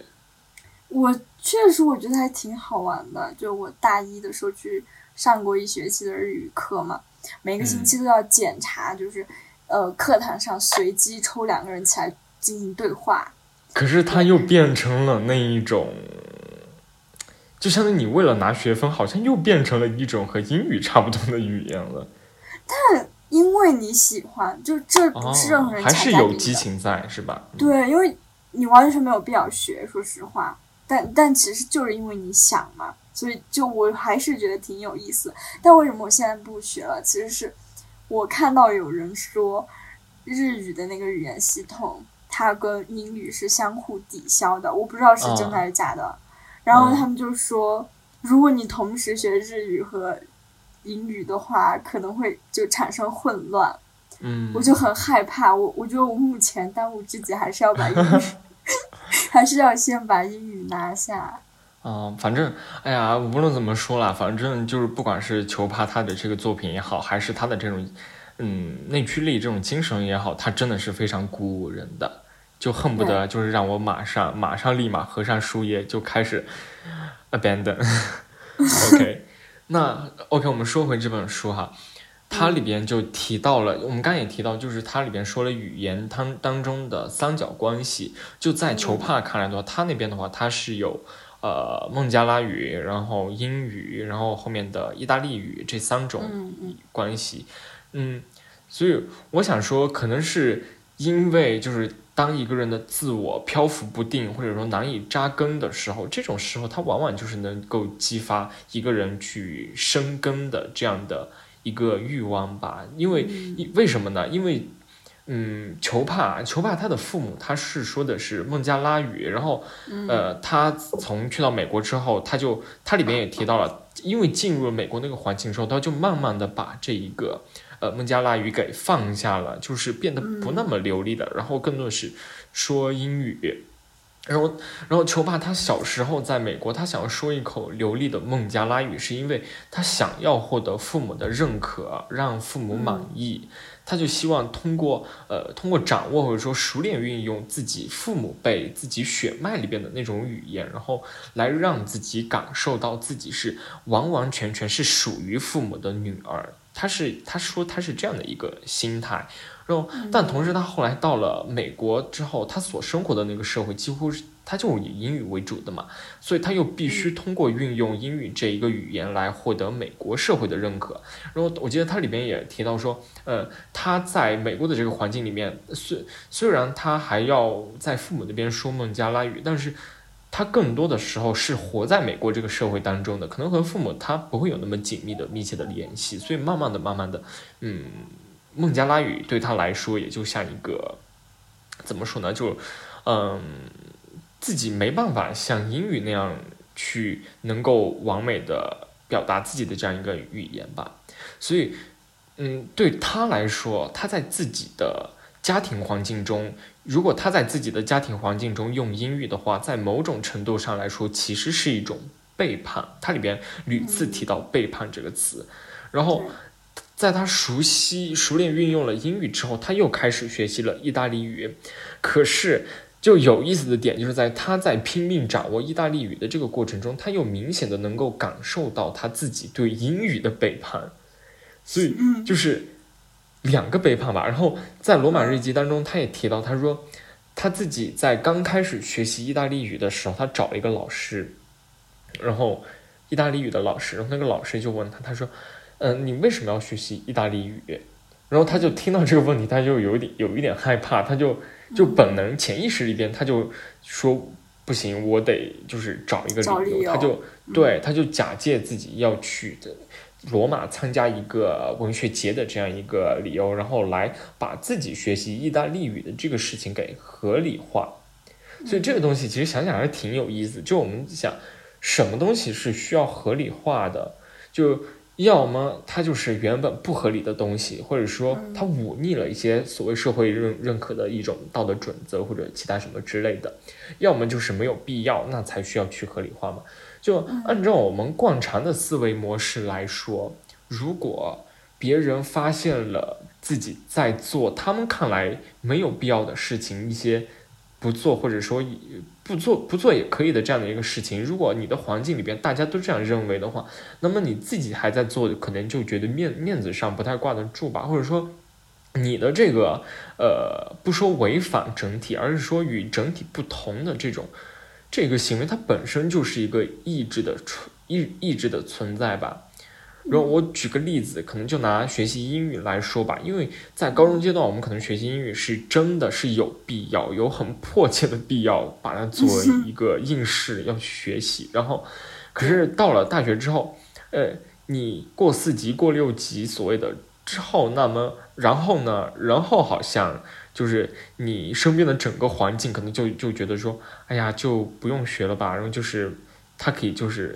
Speaker 1: 我确实我觉得还挺好玩的。就我大一的时候去上过一学期的日语课嘛，每个星期都要检查，就是呃课堂上随机抽两个人起来进行对话。
Speaker 2: 可是它又变成了那一种，就相当于你为了拿学分，好像又变成了一种和英语差不多的语言了。
Speaker 1: 但。因为你喜欢，就这不是任何人
Speaker 2: 还是有激情在，是吧？
Speaker 1: 对，因为你完全没有必要学，说实话。但但其实就是因为你想嘛，所以就我还是觉得挺有意思。但为什么我现在不学了？其实是我看到有人说日语的那个语言系统，它跟英语是相互抵消的。我不知道是真的还是假的。然后他们就说，如果你同时学日语和英语的话可能会就产生混乱，
Speaker 2: 嗯，
Speaker 1: 我就很害怕。我我觉得我目前当务之急还是要把英语，还是要先把英语拿下。
Speaker 2: 嗯，反正哎呀，无论怎么说啦，反正就是不管是球帕他的这个作品也好，还是他的这种嗯内驱力这种精神也好，他真的是非常鼓舞人的，就恨不得就是让我马上马上立马合上书页就开始 abandon。OK。那 OK，我们说回这本书哈，它里边就提到了，我们刚才也提到，就是它里边说了语言当当中的三角关系。就在球帕看来的话，他那边的话，它是有呃孟加拉语，然后英语，然后后面的意大利语这三种关系。嗯，所以我想说，可能是因为就是。当一个人的自我漂浮不定，或者说难以扎根的时候，这种时候，他往往就是能够激发一个人去生根的这样的一个欲望吧。因为，为什么呢？因为，嗯，球帕，球帕他的父母他是说的是孟加拉语，然后，呃，他从去到美国之后，他就他里边也提到了，因为进入了美国那个环境之后，他就慢慢的把这一个。呃，孟加拉语给放下了，就是变得不那么流利了，然后更多的是说英语。然后，然后球爸他小时候在美国，他想要说一口流利的孟加拉语，是因为他想要获得父母的认可，让父母满意。他就希望通过呃，通过掌握或者说熟练运用自己父母辈、自己血脉里边的那种语言，然后来让自己感受到自己是完完全全是属于父母的女儿。他是他说他是这样的一个心态，然后但同时他后来到了美国之后，他所生活的那个社会几乎是他就以英语为主的嘛，所以他又必须通过运用英语这一个语言来获得美国社会的认可。然后我记得他里边也提到说，呃，他在美国的这个环境里面，虽虽然他还要在父母那边说孟加拉语，但是。他更多的时候是活在美国这个社会当中的，可能和父母他不会有那么紧密的、密切的联系，所以慢慢的、慢慢的，嗯，孟加拉语对他来说也就像一个，怎么说呢？就，嗯，自己没办法像英语那样去能够完美的表达自己的这样一个语言吧，所以，嗯，对他来说，他在自己的家庭环境中。如果他在自己的家庭环境中用英语的话，在某种程度上来说，其实是一种背叛。它里边屡次提到“背叛”这个词。然后，在他熟悉、熟练运用了英语之后，他又开始学习了意大利语。可是，就有意思的点就是在他在拼命掌握意大利语的这个过程中，他又明显的能够感受到他自己对英语的背叛。所以，就是。两个背叛吧，然后在《罗马日记》当中，他也提到，他说他自己在刚开始学习意大利语的时候，他找了一个老师，然后意大利语的老师，然后那个老师就问他，他说：“嗯，你为什么要学习意大利语？”然后他就听到这个问题，他就有点有一点害怕，他就就本能潜意识里边他就说：“不行，我得就是找一个理由。”他就对，他就假借自己要去的。罗马参加一个文学节的这样一个理由，然后来把自己学习意大利语的这个事情给合理化，所以这个东西其实想想还是挺有意思。就我们想，什么东西是需要合理化的？就要么它就是原本不合理的东西，或者说它忤逆了一些所谓社会认认可的一种道德准则或者其他什么之类的；要么就是没有必要，那才需要去合理化嘛。就按照我们惯常的思维模式来说，如果别人发现了自己在做他们看来没有必要的事情，一些不做或者说不做不做也可以的这样的一个事情，如果你的环境里边大家都这样认为的话，那么你自己还在做，可能就觉得面面子上不太挂得住吧，或者说你的这个呃，不说违反整体，而是说与整体不同的这种。这个行为它本身就是一个意志的存意意志的存在吧。然后我举个例子，可能就拿学习英语来说吧，因为在高中阶段，我们可能学习英语是真的是有必要，有很迫切的必要把它作为一个应试要学习。然后，可是到了大学之后，呃，你过四级、过六级所谓的之后，那么然后呢？然后好像。就是你身边的整个环境可能就就觉得说，哎呀，就不用学了吧。然后就是他可以就是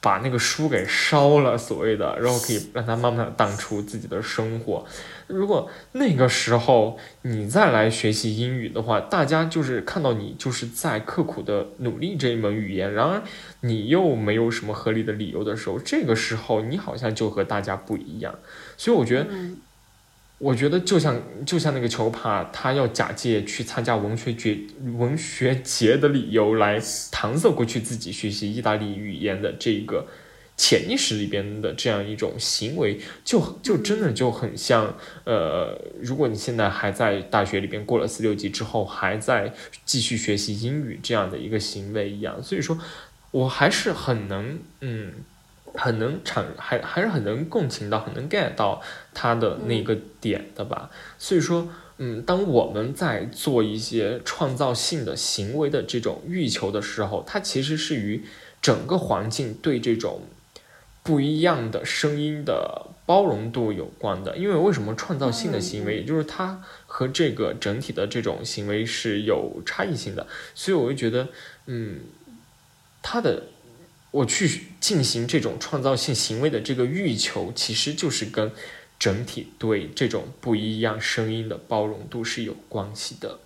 Speaker 2: 把那个书给烧了，所谓的，然后可以让他慢慢淡出自己的生活。如果那个时候你再来学习英语的话，大家就是看到你就是在刻苦的努力这一门语言，然而你又没有什么合理的理由的时候，这个时候你好像就和大家不一样。所以我觉得。我觉得就像就像那个球帕，他要假借去参加文学节文学节的理由来搪塞过去自己学习意大利语言的这个潜意识里边的这样一种行为，就就真的就很像呃，如果你现在还在大学里边过了四六级之后还在继续学习英语这样的一个行为一样，所以说，我还是很能嗯。很能产，还还是很能共情到，很能 get 到他的那个点的吧。所以说，嗯，当我们在做一些创造性的行为的这种欲求的时候，它其实是与整个环境对这种不一样的声音的包容度有关的。因为为什么创造性的行为，也就是它和这个整体的这种行为是有差异性的。所以我就觉得，嗯，它的。我去进行这种创造性行为的这个欲求，其实就是跟整体对这种不一样声音的包容度是有关系的。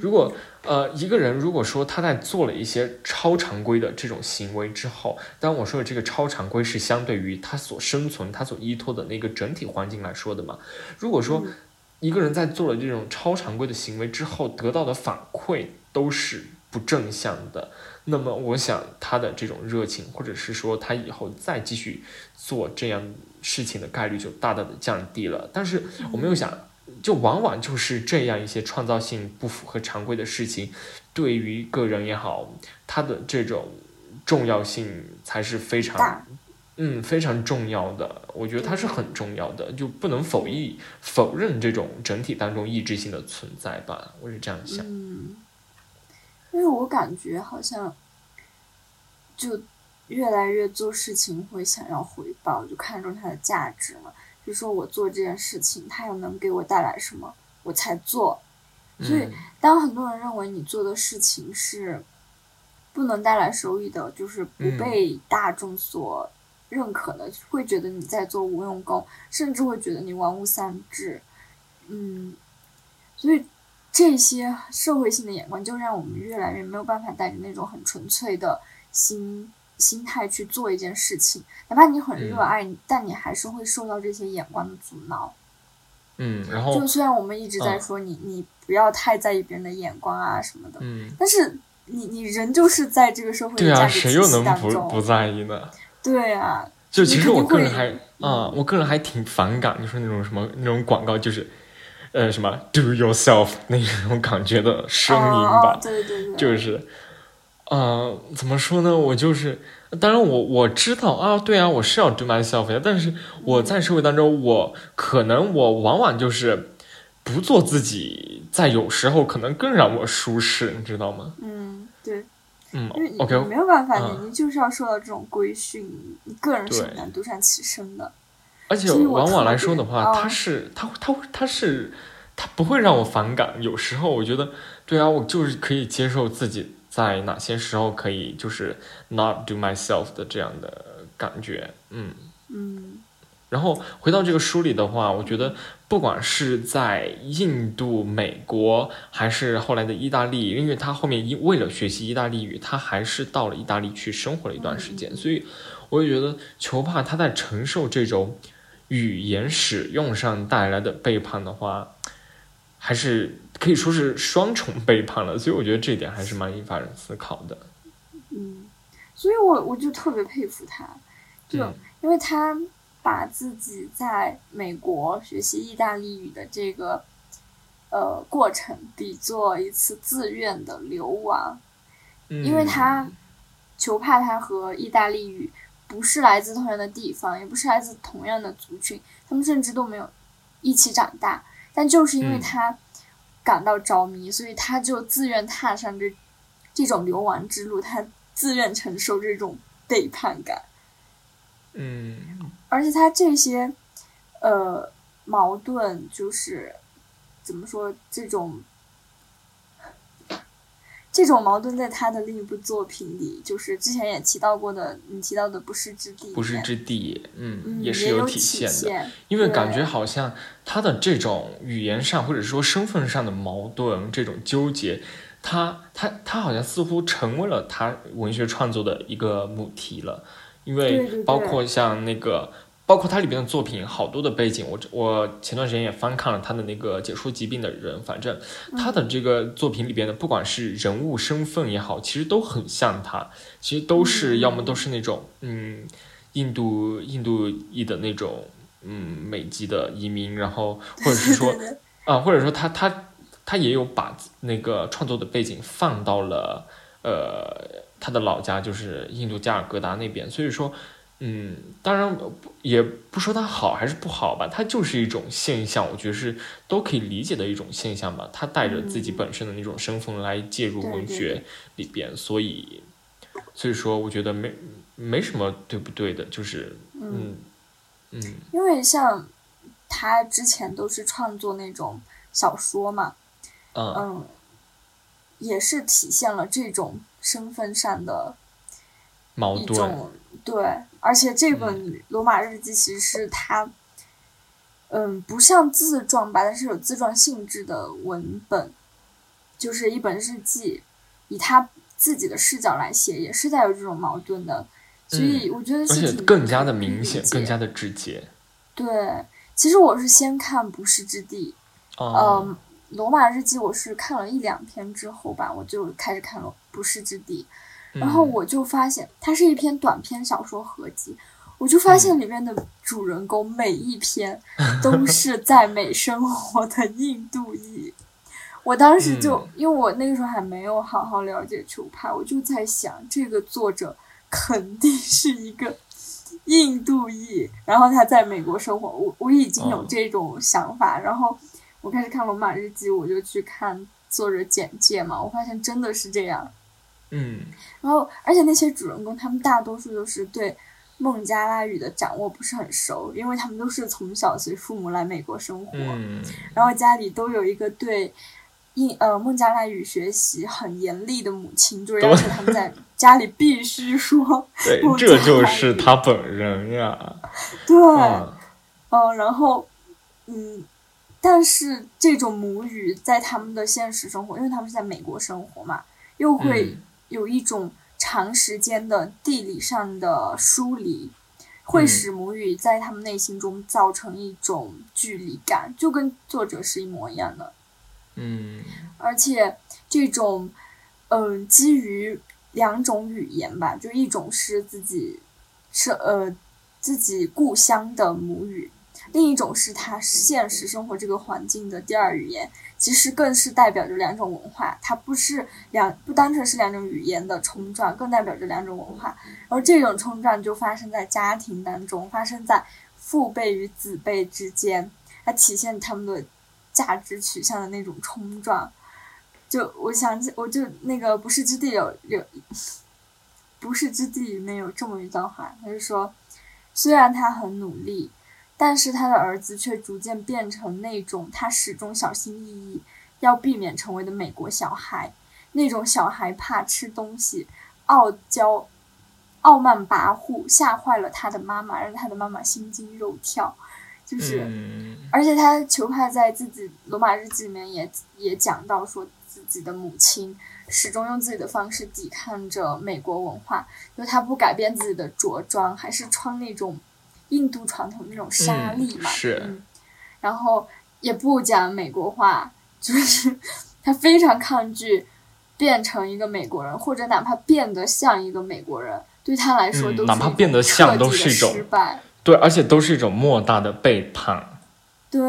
Speaker 2: 如果呃一个人如果说他在做了一些超常规的这种行为之后，当然我说的这个超常规是相对于他所生存、他所依托的那个整体环境来说的嘛。如果说一个人在做了这种超常规的行为之后，得到的反馈都是不正向的。那么，我想他的这种热情，或者是说他以后再继续做这样事情的概率就大大的降低了。但是，我没有想，就往往就是这样一些创造性不符合常规的事情，对于个人也好，他的这种重要性才是非常，嗯，非常重要的。我觉得它是很重要的，就不能否认否认这种整体当中意志性的存在吧。我是这样想。
Speaker 1: 因为我感觉好像，就越来越做事情会想要回报，就看重它的价值嘛。就说我做这件事情，它又能给我带来什么，我才做。所以，当很多人认为你做的事情是不能带来收益的，就是不被大众所认可的，会觉得你在做无用功，甚至会觉得你玩物丧志。嗯，所以。这些社会性的眼光，就让我们越来越没有办法带着那种很纯粹的心心态去做一件事情，哪怕你很热爱，但你还是会受到这些眼光的阻挠。
Speaker 2: 嗯，然后
Speaker 1: 就虽然我们一直在说你，你不要太在意别人的眼光啊什么的，嗯，但是你你人就是在这个社会
Speaker 2: 对啊，谁又能不不在意呢？
Speaker 1: 对啊，
Speaker 2: 就其实我个人还啊，我个人还挺反感，就是那种什么那种广告，就是。呃什么 do yourself 那种感觉的声音吧，
Speaker 1: 对对对，
Speaker 2: 就是，呃，怎么说呢？我就是，当然我我知道啊，对啊，我是要 do myself 呀，但是我在社会当中，我可能我往往就是不做自己，在有时候可能更让我舒适，你知道吗？
Speaker 1: 嗯，对，
Speaker 2: 嗯
Speaker 1: ，OK，没有办法，你你就是要受到这种规训，你个人是很难独善其身的。
Speaker 2: 而且往往来说的话，他是他他他是他不会让我反感。有时候我觉得，对啊，我就是可以接受自己在哪些时候可以就是 not do myself 的这样的感觉。
Speaker 1: 嗯嗯。
Speaker 2: 然后回到这个书里的话，我觉得不管是在印度、美国，还是后来的意大利，因为他后面因为了学习意大利语，他还是到了意大利去生活了一段时间，所以我也觉得裘帕他在承受这种。语言使用上带来的背叛的话，还是可以说是双重背叛了，所以我觉得这点还是蛮引发人思考的。
Speaker 1: 嗯，所以我我就特别佩服他，就因为他把自己在美国学习意大利语的这个呃过程比作一次自愿的流亡，因为他球怕他和意大利语。不是来自同样的地方，也不是来自同样的族群，他们甚至都没有一起长大。但就是因为他感到着迷，所以他就自愿踏上这这种流亡之路，他自愿承受这种背叛感。
Speaker 2: 嗯，
Speaker 1: 而且他这些呃矛盾，就是怎么说这种。这种矛盾在他的另一部作品里，就是之前也提到过的，你提到的《不是之地》。
Speaker 2: 不是之地，
Speaker 1: 嗯，
Speaker 2: 也是有体现的。因为感觉好像他的这种语言上或者说身份上的矛盾，这种纠结，他他他好像似乎成为了他文学创作的一个母题了。因为包括像那个。包括它里边的作品，好多的背景，我我前段时间也翻看了他的那个解说疾病的人，反正他的这个作品里边的，不管是人物身份也好，其实都很像他，其实都是要么都是那种嗯印度印度裔的那种嗯美籍的移民，然后或者是说 啊，或者说他他他也有把那个创作的背景放到了呃他的老家，就是印度加尔各答那边，所以说。嗯，当然也不说它好还是不好吧，它就是一种现象，我觉得是都可以理解的一种现象吧。他带着自己本身的那种身份来介入文学里边，所以，所以说我觉得没没什么对不对的，就是嗯嗯，
Speaker 1: 因为像他之前都是创作那种小说嘛，嗯，也是体现了这种身份上的
Speaker 2: 矛盾，
Speaker 1: 对。而且这本《罗马日记》其实是他，嗯，不像自传吧，但是有自传性质的文本，就是一本日记，以他自己的视角来写，也是带有这种矛盾的。所以我觉得是挺
Speaker 2: 更加的明显，更加的直接。
Speaker 1: 对，其实我是先看《不世之地》，嗯，《罗马日记》我是看了一两篇之后吧，我就开始看了《不世之地》。然后我就发现，它是一篇短篇小说合集。我就发现里面的主人公每一篇都是在美生活的印度裔。我当时就，因为我那个时候还没有好好了解球拍，我就在想，这个作者肯定是一个印度裔，然后他在美国生活。我我已经有这种想法，然后我开始看《罗马日记》，我就去看作者简介嘛，我发现真的是这样。
Speaker 2: 嗯，
Speaker 1: 然后而且那些主人公，他们大多数都是对孟加拉语的掌握不是很熟，因为他们都是从小随父母来美国生活，然后家里都有一个对印呃孟加拉语学习很严厉的母亲，就是要求他们在家里必须说。
Speaker 2: 对，这就是他本人呀。
Speaker 1: 对，嗯，然后嗯，但是这种母语在他们的现实生活，因为他们是在美国生活嘛，又会。有一种长时间的地理上的疏离，会使母语在他们内心中造成一种距离感，就跟作者是一模一样的。
Speaker 2: 嗯，
Speaker 1: 而且这种，嗯，基于两种语言吧，就一种是自己是呃自己故乡的母语，另一种是他现实生活这个环境的第二语言，其实更是代表着两种文化。它不是两不单纯是两种语言的冲撞，更代表着两种文化。而这种冲撞就发生在家庭当中，发生在父辈与子辈之间，它体现他们的价值取向的那种冲撞。就我想起，我就那个不是之地有有，不是之地里面有这么一段话，他就说，虽然他很努力。但是他的儿子却逐渐变成那种他始终小心翼翼要避免成为的美国小孩，那种小孩怕吃东西、傲娇、傲慢跋扈，吓坏了他的妈妈，让他的妈妈心惊肉跳。就是，而且他球派在自己罗马日记里面也也讲到说，自己的母亲始终用自己的方式抵抗着美国文化，就他不改变自己的着装，还是穿那种。印度传统那种沙粒嘛，
Speaker 2: 是，
Speaker 1: 然后也不讲美国话，就是 他非常抗拒变成一个美国人，或者哪怕变得像一个美国人，对他来说都
Speaker 2: 哪怕变得像都是一种
Speaker 1: 失败，
Speaker 2: 对，而且都是一种莫大的背叛。
Speaker 1: 对，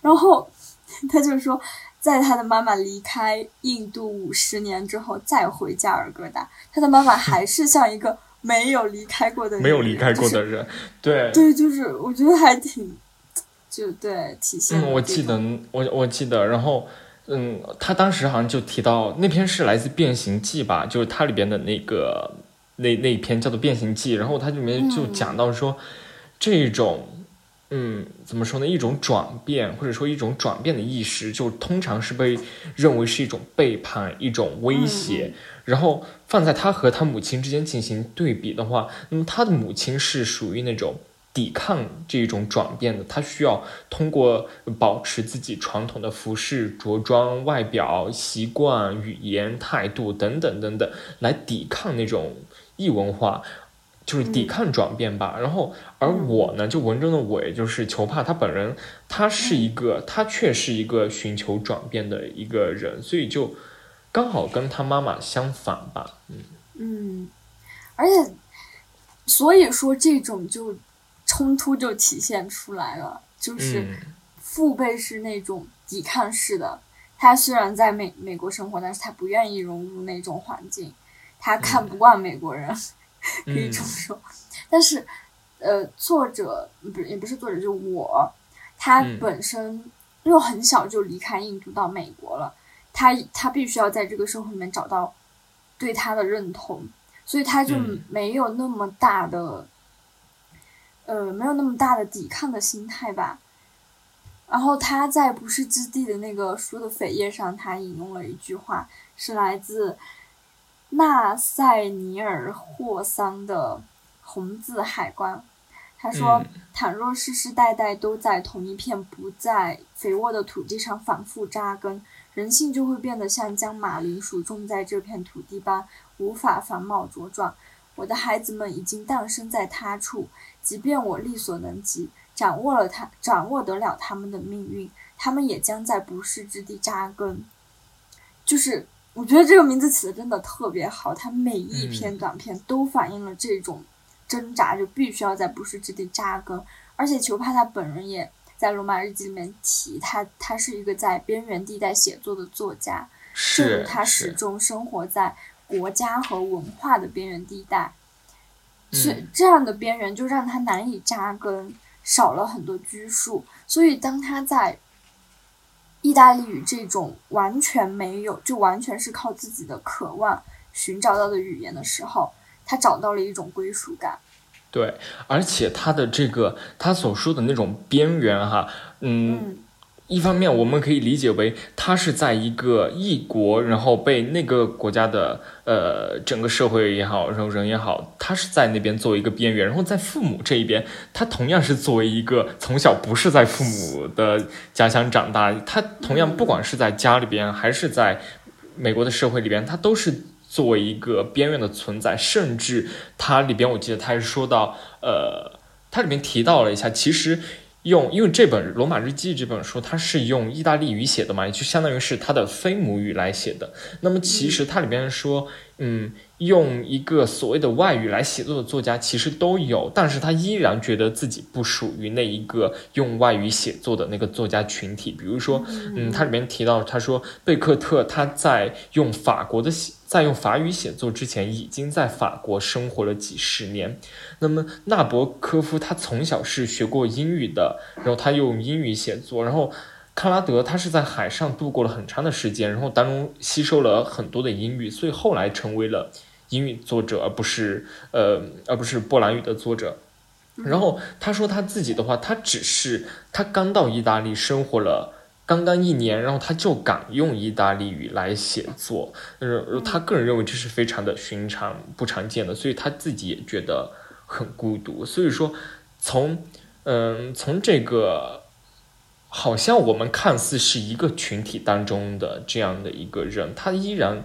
Speaker 1: 然后 他就说，在他的妈妈离开印度五十年之后，再回加尔各答，他的妈妈还是像一个。没有离开过的人，
Speaker 2: 没有离开过的人，对。
Speaker 1: 对，就是我觉得还挺，就对体现。
Speaker 2: 嗯，我记得，我我记得，然后，嗯，他当时好像就提到那篇是来自《变形记》吧，就是它里边的那个那那一篇叫做《变形记》，然后它里面就讲到说，这种，嗯，怎么说呢？一种转变，或者说一种转变的意识，就通常是被认为是一种背叛，一种威胁。然后放在他和他母亲之间进行对比的话，那么他的母亲是属于那种抵抗这种转变的，他需要通过保持自己传统的服饰、着装、外表、习惯、语言、态度等等等等，来抵抗那种异文化，就是抵抗转变吧。然后，而我呢，就文中的我，也就是球帕他本人，他是一个，他却是一个寻求转变的一个人，所以就。刚好跟他妈妈相反吧，
Speaker 1: 嗯。嗯，而且所以说这种就冲突就体现出来了，就是父辈是那种抵抗式的，他虽然在美美国生活，但是他不愿意融入那种环境，他看不惯美国人，可以这么说。但是呃，作者不也不是作者，就我，他本身又很小就离开印度到美国了。他他必须要在这个社会里面找到对他的认同，所以他就没有那么大的，呃，没有那么大的抵抗的心态吧。然后他在不是之地的那个书的扉页上，他引用了一句话，是来自纳塞尼尔霍桑的红字海关。他说：“倘若世世代代都在同一片不再肥沃的土地上反复扎根。”人性就会变得像将马铃薯种在这片土地般，无法繁茂茁壮。我的孩子们已经诞生在他处，即便我力所能及，掌握了他，掌握得了他们的命运，他们也将在不世之地扎根。就是我觉得这个名字起的真的特别好，它每一篇短片都反映了这种挣扎，就必须要在不世之地扎根。而且球帕他本人也。在罗马日记里面提他，他是一个在边缘地带写作的作家，
Speaker 2: 是
Speaker 1: 他始终生活在国家和文化的边缘地带，是这样的边缘就让他难以扎根，少了很多拘束。所以当他在意大利语这种完全没有，就完全是靠自己的渴望寻找到的语言的时候，他找到了一种归属感。
Speaker 2: 对，而且他的这个他所说的那种边缘哈，嗯，一方面我们可以理解为他是在一个异国，然后被那个国家的呃整个社会也好，然后人也好，他是在那边作为一个边缘，然后在父母这一边，他同样是作为一个从小不是在父母的家乡长大，他同样不管是在家里边还是在美国的社会里边，他都是。作为一个边缘的存在，甚至它里边，我记得他是说到，呃，它里面提到了一下，其实用，因为这本《罗马日记》这本书，它是用意大利语写的嘛，就相当于是它的非母语来写的。那么其实它里边说，嗯，用一个所谓的外语来写作的作家其实都有，但是他依然觉得自己不属于那一个用外语写作的那个作家群体。比如说，嗯，他里面提到，他说贝克特他在用法国的写，在用法语写作之前，已经在法国生活了几十年。那么纳博科夫他从小是学过英语的，然后他用英语写作，然后。康拉德他是在海上度过了很长的时间，然后当中吸收了很多的英语，所以后来成为了英语作者，而不是呃，而不是波兰语的作者。然后他说他自己的话，他只是他刚到意大利生活了刚刚一年，然后他就敢用意大利语来写作，呃，他个人认为这是非常的寻常不常见的，所以他自己也觉得很孤独。所以说，从嗯从这个。好像我们看似是一个群体当中的这样的一个人，他依然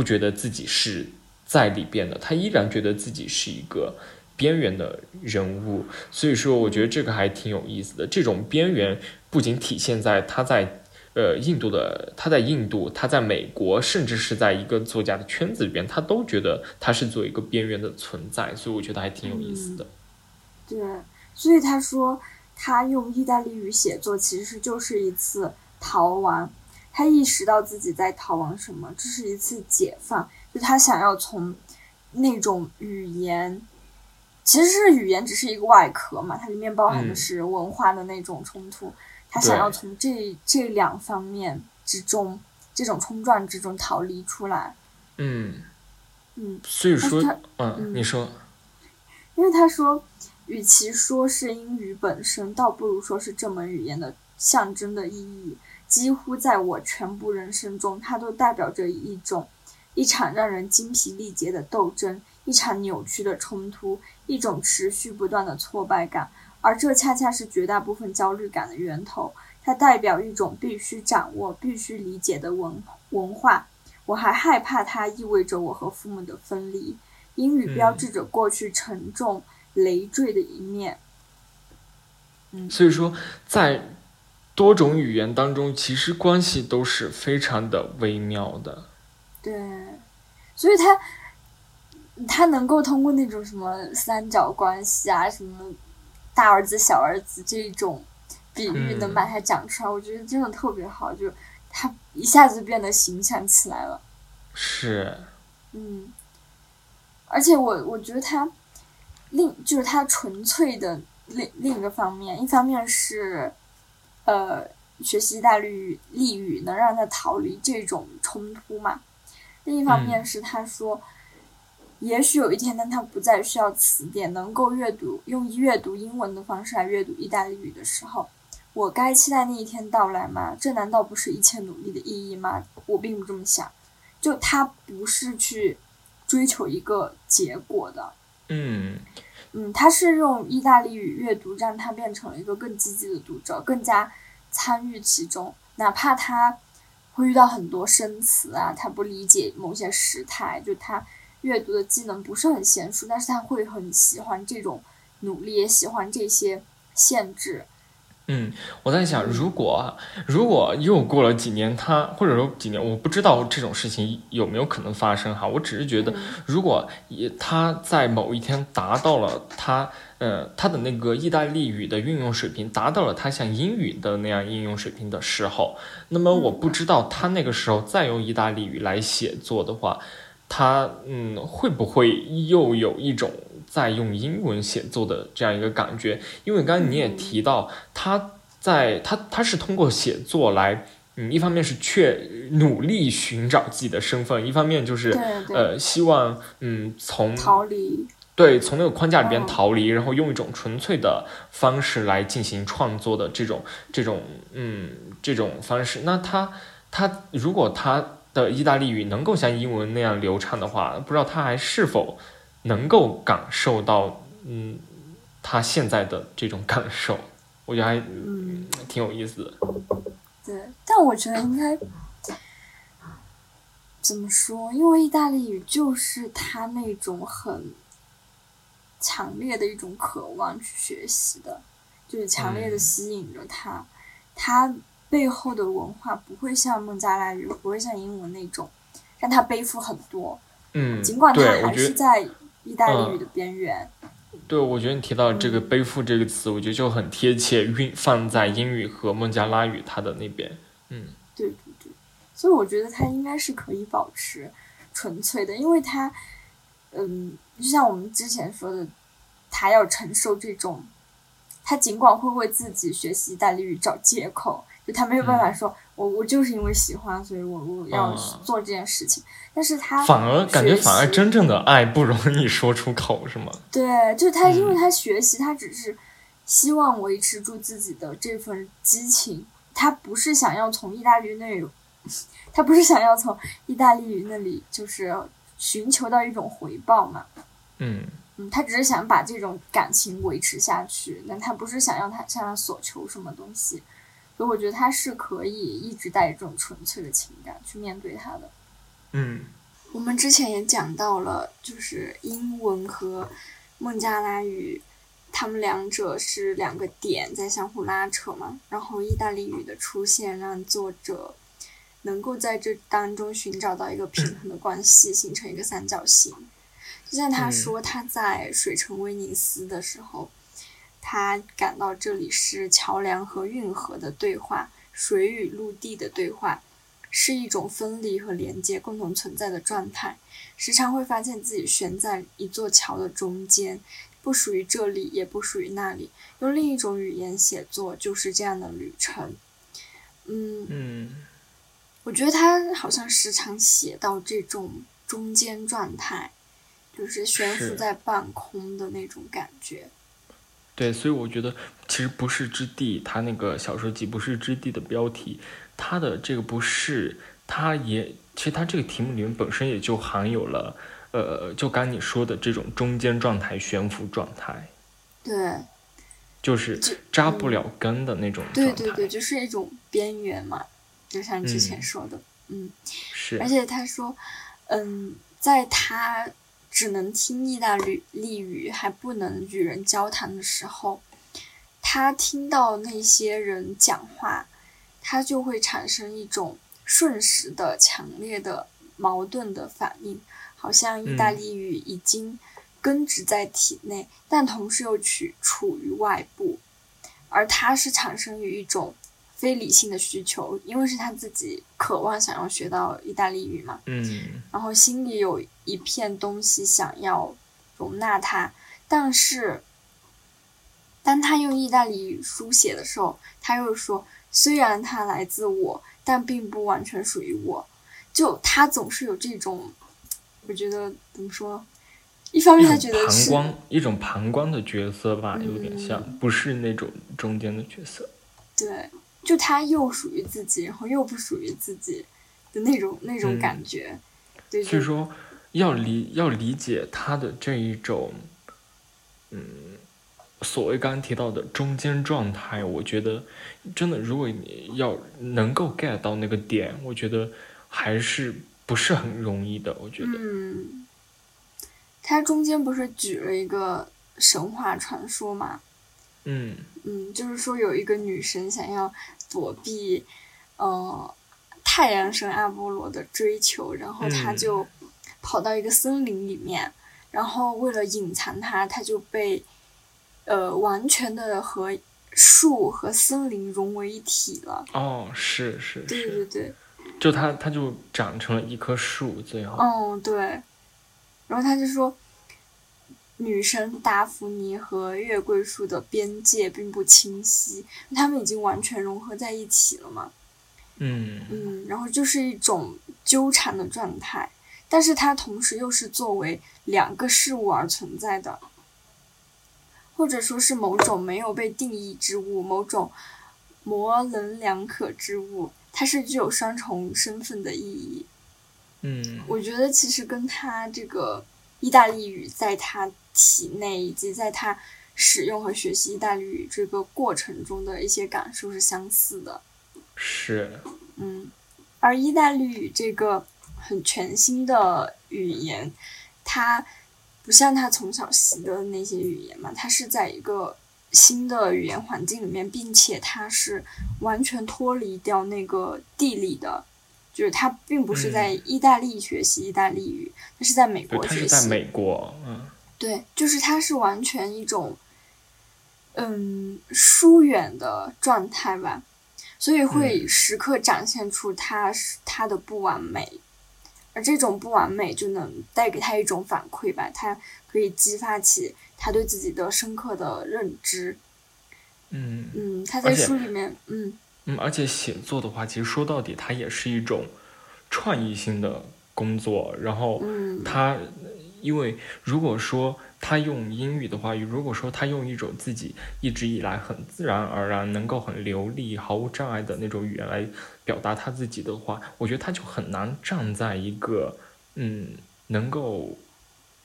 Speaker 2: 不觉得自己是在里边的，他依然觉得自己是一个边缘的人物。所以说，我觉得这个还挺有意思的。这种边缘不仅体现在他在呃印度的，他在印度，他在美国，甚至是在一个作家的圈子里边，他都觉得他是做一个边缘的存在。所以我觉得还挺有意思的。
Speaker 1: 对，所以他说。他用意大利语写作，其实就是一次逃亡。他意识到自己在逃亡什么，这是一次解放。就他想要从那种语言，其实是语言只是一个外壳嘛，它里面包含的是文化的那种冲突。他想要从这这两方面之中，这种冲撞之中逃离出来。
Speaker 2: 嗯
Speaker 1: 嗯，
Speaker 2: 所以说，嗯，你说，
Speaker 1: 因为他说。与其说是英语本身，倒不如说是这门语言的象征的意义。几乎在我全部人生中，它都代表着一种一场让人精疲力竭的斗争，一场扭曲的冲突，一种持续不断的挫败感。而这恰恰是绝大部分焦虑感的源头。它代表一种必须掌握、必须理解的文文化。我还害怕它意味着我和父母的分离。英语标志着过去沉重。累赘的一面，嗯，
Speaker 2: 所以说，在多种语言当中，其实关系都是非常的微妙的。
Speaker 1: 对，所以他他能够通过那种什么三角关系啊，什么大儿子、小儿子这种比喻，能把它讲出来，我觉得真的特别好，就他一下子变得形象起来了。
Speaker 2: 是，
Speaker 1: 嗯，而且我我觉得他。另就是他纯粹的另另一个方面，一方面是，呃，学习意大利语利语能让他逃离这种冲突嘛。另一方面是他说，也许有一天当他不再需要词典，能够阅读用阅读英文的方式来阅读意大利语的时候，我该期待那一天到来吗？这难道不是一切努力的意义吗？我并不这么想。就他不是去追求一个结果的。
Speaker 2: 嗯，
Speaker 1: 嗯，他是用意大利语阅读，让他变成了一个更积极的读者，更加参与其中。哪怕他会遇到很多生词啊，他不理解某些时态，就他阅读的技能不是很娴熟，但是他会很喜欢这种努力，也喜欢这些限制。
Speaker 2: 嗯，我在想，如果如果又过了几年，他或者说几年，我不知道这种事情有没有可能发生哈。我只是觉得，如果也他在某一天达到了他呃他的那个意大利语的运用水平，达到了他像英语的那样应用水平的时候，那么我不知道他那个时候再用意大利语来写作的话，他嗯会不会又有一种。在用英文写作的这样一个感觉，因为刚刚你也提到，他在他他是通过写作来，嗯，一方面是确努力寻找自己的身份，一方面就是呃希望嗯从
Speaker 1: 逃离
Speaker 2: 对从那个框架里边逃离，然后用一种纯粹的方式来进行创作的这种这种嗯这种方式。那他他如果他的意大利语能够像英文那样流畅的话，不知道他还是否。能够感受到，嗯，他现在的这种感受，我觉得还
Speaker 1: 嗯
Speaker 2: 挺有意思的。
Speaker 1: 对，但我觉得应该怎么说？因为意大利语就是他那种很强烈的一种渴望去学习的，就是强烈的吸引着他。他背后的文化不会像孟加拉语，不会像英文那种让他背负很多。
Speaker 2: 嗯，
Speaker 1: 尽管它
Speaker 2: 对，我
Speaker 1: 还，是在意大利语的边缘。
Speaker 2: 对，我觉得你提到这个“背负”这个词，我觉得就很贴切，运放在英语和孟加拉语它的那边。嗯
Speaker 1: 对对对，所以我觉得它应该是可以保持纯粹的，因为它，嗯，就像我们之前说的，他要承受这种，他尽管会为自己学习意大利语找借口，就他没有办法说，我我就是因为喜欢，所以我我要
Speaker 2: 嗯。
Speaker 1: 做这件事情，但是他
Speaker 2: 反而感觉反而真正的爱不容易说出口，是吗？
Speaker 1: 对，就是他，因为
Speaker 2: 嗯。
Speaker 1: 他学习，他只是希望维持住自己的这份激情，他不是想要从意大利那里，他不是想要从意大利语那里就是寻求到一种回报嘛，
Speaker 2: 嗯。
Speaker 1: 嗯，他只是想把这种感情维持下去，但他不是想要他向他索求什么东西，所以我觉得他是可以一直带着这种纯粹的情感去面对他的。
Speaker 2: 嗯
Speaker 1: 我们之前也讲到了，就是英文和孟加拉语，他们两者是两个点在相互拉扯嘛。然后意大利语的出现，让作者能够在这当中寻找到一个平衡的关系，形成一个三角形。就像他说，他在水城威尼斯的时候，他感到这里是桥梁和运河的对话，水与陆地的对话。是一种分离和连接共同存在的状态，时常会发现自己悬在一座桥的中间，不属于这里，也不属于那里。用另一种语言写作，就是这样的旅程。嗯，
Speaker 2: 嗯
Speaker 1: 我觉得他好像时常写到这种中间状态，就是悬浮在半空的那种感觉。
Speaker 2: 对，所以我觉得其实不是之地，它那个小说集不是之地的标题，它的这个不是，它也其实它这个题目里面本身也就含有了，呃，就刚你说的这种中间状态、悬浮状态，
Speaker 1: 对，
Speaker 2: 就是
Speaker 1: 就
Speaker 2: 扎不了根的那种。
Speaker 1: 对对对，就是一种边缘嘛，就像之前
Speaker 2: 嗯
Speaker 1: 说的，嗯
Speaker 2: 是
Speaker 1: 而，且他说，嗯，在他只能听意大利语还不能与人交谈的时候，他听到那些人讲话，他就会产生一种瞬时的、强烈的、矛盾的反应，好像意大
Speaker 2: 嗯。
Speaker 1: 利语已经根植在体内，但同时又处处于外部，而它是产生于一种非理性的需求，因为是他自己渴望想要学到意大利语嘛，
Speaker 2: 嗯
Speaker 1: 然后心里有一片东西想要容纳他，但是当他用意大利语书写的时候，他又说，虽然它来自我，但并不完全属于我。就他总是有这种，我觉得怎么说？一方面他觉得是
Speaker 2: 旁观，一种旁观的角色吧，有点像，
Speaker 1: 嗯
Speaker 2: 不是那种中间的角色。
Speaker 1: 对，就他又属于自己，然后又不属于自己的那种那种
Speaker 2: 嗯
Speaker 1: 感觉。对，
Speaker 2: 所以说，要理要理解他的这一种，嗯，所谓刚刚提到的中间状态，我觉得真的，如果你要能够 get 到那个点，我觉得还是不是很容易的。我觉得，
Speaker 1: 嗯，他中间不是举了一个神话传说嘛？
Speaker 2: 嗯
Speaker 1: 嗯，就是说有一个女神想要躲避，呃，太阳神阿波罗的追求，然后她
Speaker 2: 嗯
Speaker 1: 就跑到一个森林里面，然后为了隐藏她，她就被呃完全的和树和森林融为一体了。
Speaker 2: 哦，是是
Speaker 1: 对对，对，
Speaker 2: 就她她就长成了一棵树，最后，
Speaker 1: 嗯对，然后他就说。女神达芙妮和月桂树的边界并不清晰，他们已经完全融合在一起了嘛。
Speaker 2: 嗯
Speaker 1: 嗯，然后就是一种纠缠的状态，但是它同时又是作为两个事物而存在的，或者说是某种没有被定义之物，某种模棱两可之物，它是具有双重身份的意义。
Speaker 2: 嗯
Speaker 1: 我觉得其实跟他这个意大利语在他体内以及在他使用和学习意大利语这个过程中的一些感受是相似的。
Speaker 2: 是，
Speaker 1: 嗯，而意大利语这个很全新的语言，它不像他从小习的那些语言嘛，它是在一个新的语言环境里面，并且它是完全脱离掉那个地理的就是他并不是在意大利学习意大利语，他是在美国学习。
Speaker 2: 在美国，嗯。
Speaker 1: 对，就是他是完全一种，嗯，疏远的状态吧，所以会时刻展现出他是他的不完美，而这种不完美就能带给他一种反馈吧，他可以激发起他对自己的深刻的认知。
Speaker 2: 嗯
Speaker 1: 嗯，他在书里面，嗯
Speaker 2: 嗯，而且写作的话，其实说到底，它也是一种创意性的工作，然后他。因为如果说他用英语的话，如果说他用一种自己一直以来很自然而然、能够很流利、毫无障碍的那种语言来表达他自己的话，我觉得他就很难站在一个嗯，能够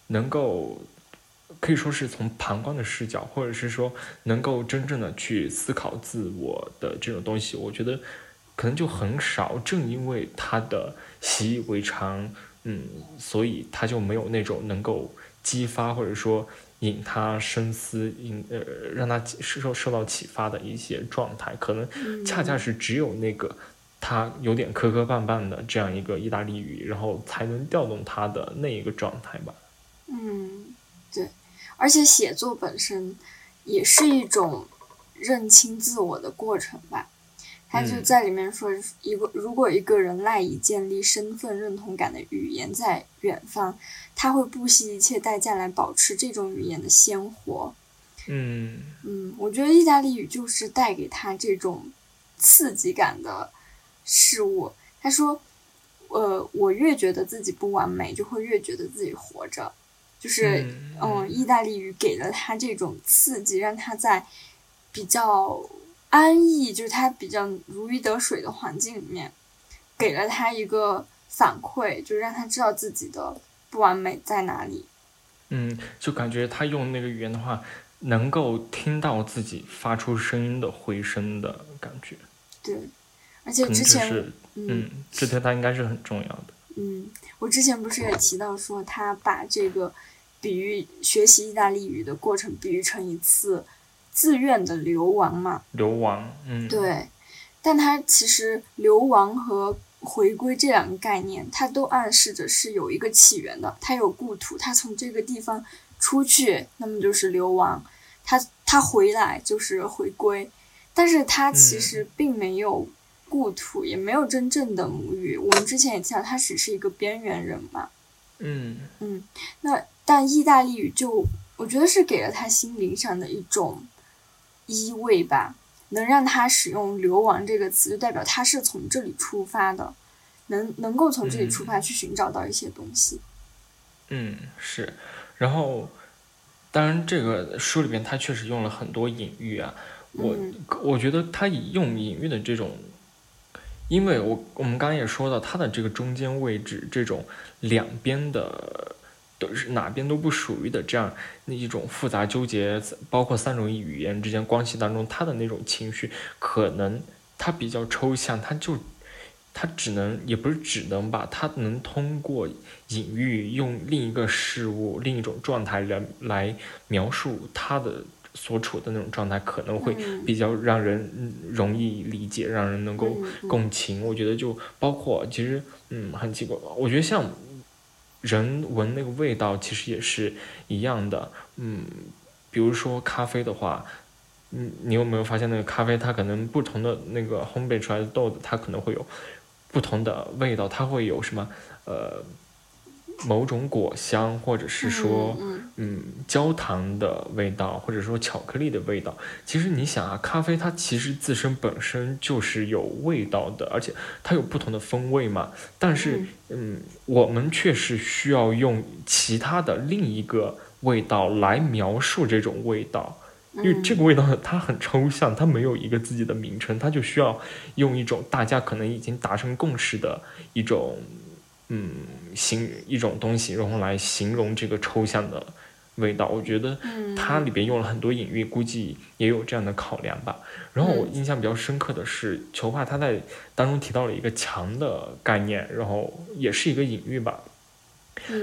Speaker 2: 能够可以说是从旁观的视角，或者是说能够真正的去思考自我的这种东西，我觉得可能就很少。正因为他的习以为常。嗯，所以他就没有那种能够激发或者说引他深思、引呃让他受受到启发的一些状态，可能恰恰是只有那个他有点磕磕绊绊的这样一个意大利语，然后才能调动他的那一个状态吧。
Speaker 1: 嗯，对，而且写作本身也是一种认清自我的过程吧。他就在里面说，一个如果一个人赖以建立身份认同感的语言在远方，他会不惜一切代价来保持这种语言的鲜活。
Speaker 2: 嗯
Speaker 1: 嗯，我觉得意大利语就是带给他这种刺激感的事物。他说，呃，我越觉得自己不完美，就会越觉得自己活着。就是嗯，意大利语给了他这种刺激，让他在比较。安逸就是他比较如鱼得水的环境里面，给了他一个反馈，就是让他知道自己的不完美在哪里。
Speaker 2: 嗯，就感觉他用那个语言的话，能够听到自己发出声音的回声的感觉。
Speaker 1: 对，而且之前，嗯，
Speaker 2: 这对他应该是很重要的。
Speaker 1: 嗯，我之前不是也提到说，他把这个比喻学习意大利语的过程比喻成一次。自愿的流亡嘛，
Speaker 2: 流亡，嗯，
Speaker 1: 对，但它其实流亡和回归这两个概念，它都暗示着是有一个起源的。它有故土，它从这个地方出去，那么就是流亡；它它回来就是回归。但是它其实并没有故土，也没有真正的母语。我们之前也提到，它只是一个边缘人嘛。
Speaker 2: 嗯
Speaker 1: 嗯，那但意大利语就我觉得是给了他心灵上的一种。依位吧，能让他使用“流亡”这个词，就代表他是从这里出发的，能能够从这里出发去寻找到一些东西。
Speaker 2: 嗯，是。然后，当然，这个书里边他确实用了很多隐喻啊。我我觉得他用隐喻的这种，因为我我们刚刚也说到，他的这个中间位置，这种两边的。都是哪边都不属于的这样那一种复杂纠结，包括三种语言之间关系当中，他的那种情绪可能他比较抽象，他就他只能也不是只能吧，他能通过隐喻用另一个事物、另一种状态来来描述他的所处的那种状态，可能会比较让人容易理解，让人能够共情。我觉得就包括其实嗯很奇怪，我觉得像。人闻那个味道其实也是一样的，嗯，比如说咖啡的话，嗯，你有没有发现那个咖啡它可能不同的那个烘焙出来的豆子，它可能会有不同的味道，它会有什么呃？某种果香，或者是说，嗯，焦糖的味道，或者说巧克力的味道。其实你想啊，咖啡它其实自身本身就是有味道的，而且它有不同的风味嘛。但是，嗯，我们确实需要用其他的另一个味道来描述这种味道，因为这个味道它很抽象，它没有一个自己的名称，它就需要用一种大家可能已经达成共识的一种。嗯，形一种东西，然后来形容这个抽象的味道。我觉得它里边用了很多隐喻，估计也有这样的考量吧。然后我印象比较深刻的是，球画他在当中提到了一个墙的概念，然后也是一个隐喻吧。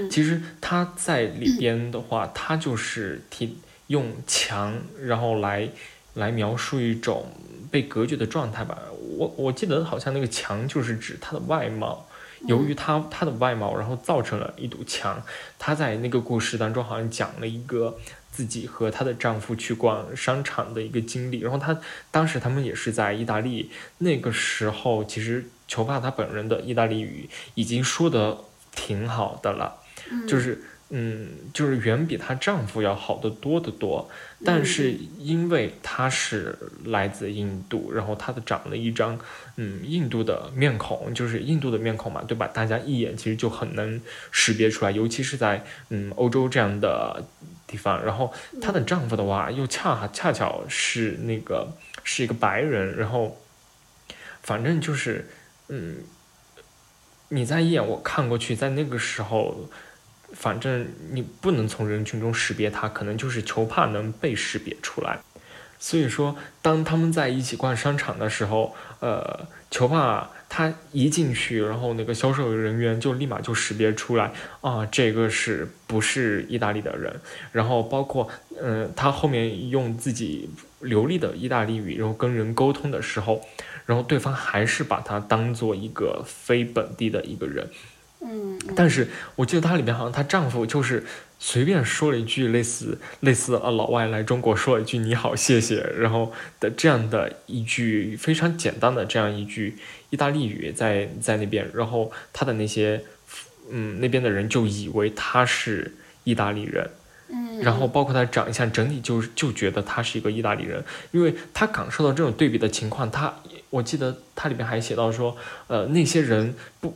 Speaker 2: 其实他在里边的话，他就是提用墙，然后来来描述一种被隔绝的状态吧。我我记得好像那个墙就是指它的外貌，由于他他的外貌，然后造成了一堵墙。他在那个故事当中好像讲了一个自己和她的丈夫去逛商场的一个经历，然后他当时他们也是在意大利，那个时候其实裘帕他本人的意大利语已经说的挺好的了，就是。嗯，就是远比她丈夫要好得多得多，但是因为她是来自印度，然后她的长了一张嗯印度的面孔，就是印度的面孔嘛，对吧？大家一眼其实就很能识别出来，尤其是在嗯欧洲这样的地方。然后她的丈夫的话又恰恰巧是那个是一个白人，然后反正就是嗯，你在一眼我看过去，在那个时候。反正你不能从人群中识别他，可能就是球帕能被识别出来。所以说，当他们在一起逛商场的时候，呃，球帕他一进去，然后那个销售人员就立马就识别出来啊，这个是不是意大利的人？然后包括，嗯，他后面用自己流利的意大利语，然后跟人沟通的时候，然后对方还是把他当做一个非本地的一个人。
Speaker 1: 嗯，
Speaker 2: 但是我记得她里面好像她丈夫就是随便说了一句类似类似啊老外来中国说了一句你好谢谢，然后的这样的一句非常简单的这样一句意大利语在在那边，然后她的那些嗯那边的人就以为她是意大利人，
Speaker 1: 嗯，
Speaker 2: 然后包括他长相整体就就觉得他是一个意大利人，因为他感受到这种对比的情况，他我记得他里面还写到说呃那些人不。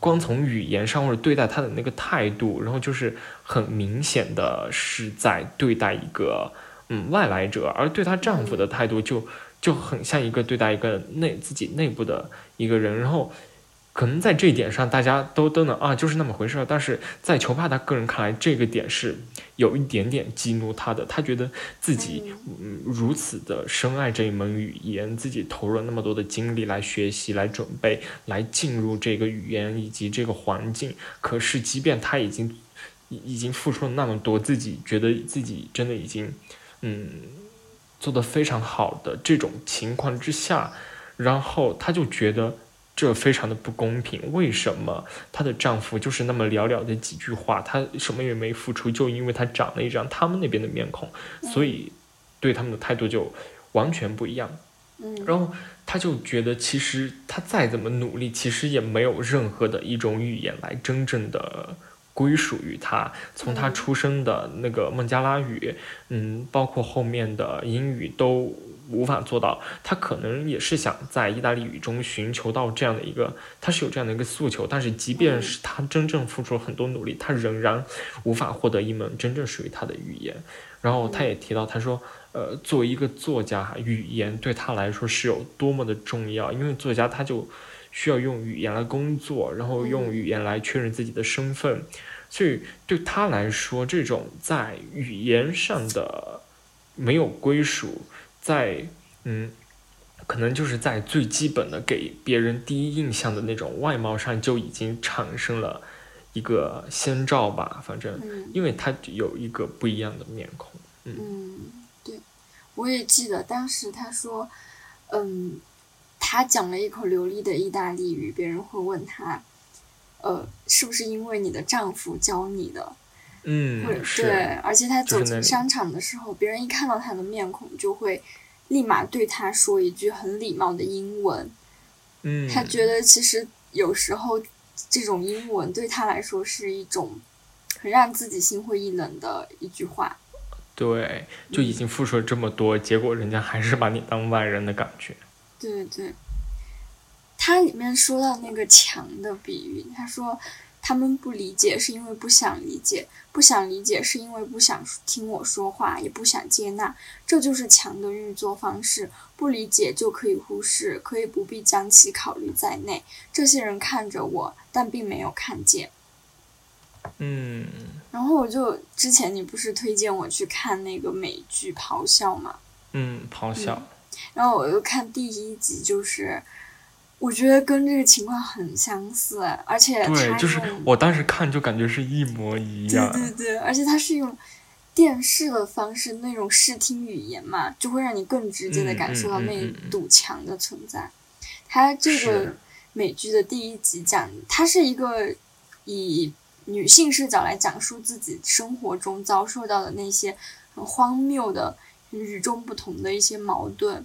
Speaker 2: 光从语言上或者对待她的那个态度，然后就是很明显的是在对待一个嗯外来者，而对她丈夫的态度就就很像一个对待一个内自己内部的一个人，然后。可能在这一点上，大家都都能啊，就是那么回事儿。但是在球帕他个人看来，这个点是有一点点激怒他的。他觉得自己嗯如此的深爱这一门语言，自己投入了那么多的精力来学习、来准备、来进入这个语言以及这个环境。可是，即便他已经已已经付出了那么多，自己觉得自己真的已经嗯做得非常好的这种情况之下，然后他就觉得。这非常的不公平，为什么她的丈夫就是那么寥寥的几句话，她什么也没付出，就因为她长了一张他们那边的面孔，所以对他们的态度就完全不一样。
Speaker 1: 嗯，
Speaker 2: 然后她就觉得，其实她再怎么努力，其实也没有任何的一种语言来真正的归属于他。从他出生的那个孟加拉语，嗯，包括后面的英语都。无法做到，他可能也是想在意大利语中寻求到这样的一个，他是有这样的一个诉求，但是即便是他真正付出了很多努力，他仍然无法获得一门真正属于他的语言。然后他也提到，他说，呃，作为一个作家，语言对他来说是有多么的重要，因为作家他就需要用语言来工作，然后用语言来确认自己的身份，所以对他来说，这种在语言上的没有归属。在嗯，可能就是在最基本的给别人第一印象的那种外貌上就已经产生了一个先兆吧。反正，因为他有一个不一样的面孔。
Speaker 1: 嗯，对，我也记得当时他说，嗯，他讲了一口流利的意大利语，别人会问他，呃，是不是因为你的丈夫教你的？
Speaker 2: 嗯，是。
Speaker 1: 对，而且他走进商场的时候，别人一看到他的面孔，就会立马对他说一句很礼貌的英文。
Speaker 2: 嗯，
Speaker 1: 他觉得其实有时候这种英文对他来说是一种很让自己心灰意冷的一句话。
Speaker 2: 对，就已经付出了这么多，结果人家还是把你当外人的感觉。
Speaker 1: 对对，他里面说到那个墙的比喻，他说。他们不理解，是因为不想理解；不想理解，是因为不想听我说话，也不想接纳。这就是强的运作方式。不理解就可以忽视，可以不必将其考虑在内。这些人看着我，但并没有看见。
Speaker 2: 嗯。
Speaker 1: 然后我就之前你不是推荐我去看那个美剧《咆哮》吗？
Speaker 2: 嗯，咆哮。
Speaker 1: 然后我又看第一集，就是。我觉得跟这个情况很相似，而且
Speaker 2: 对，就是我当时看就感觉是一模一样。
Speaker 1: 对对对，而且它是用电视的方式，那种视听语言嘛，就会让你更直接的感受到那堵墙的存在。它这个美剧的第一集讲，它是一个以女性视角来讲述自己生活中遭受到的那些很荒谬的、与众不同的一些矛盾。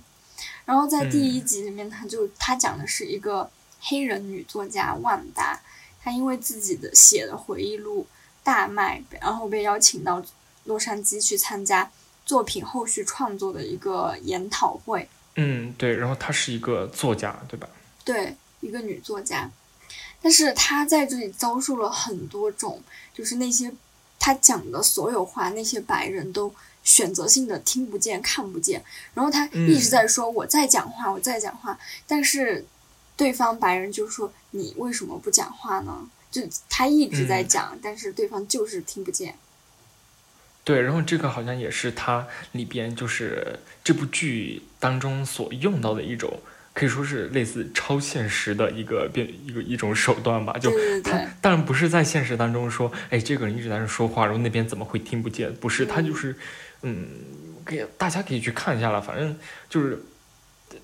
Speaker 1: 然后在第一
Speaker 2: 嗯
Speaker 1: 集里面，他就他讲的是一个黑人女作家万达，她因为自己的写的回忆录大卖，然后被邀请到洛杉矶去参加作品后续创作的一个研讨会。
Speaker 2: 嗯，对，然后她是一个作家，对吧？
Speaker 1: 对，一个女作家，但是她在这里遭受了很多种，就是那些她讲的所有话，那些白人都选择性的听不见、看不见，然后他一直
Speaker 2: 嗯
Speaker 1: 在说我在讲话，我在讲话，但是对方白人就说你为什么不讲话呢？就他一直在
Speaker 2: 嗯
Speaker 1: 讲，但是对方就是听不见。
Speaker 2: 对，然后这个好像也是他里边就是这部剧当中所用到的一种，可以说是类似超现实的一个变一个一种手段吧。就他当然不是在现实当中说，哎，这个人一直在那说话，然后那边怎么会听不见？不是，他
Speaker 1: 嗯
Speaker 2: 就是，嗯，给大家可以去看一下了。反正就是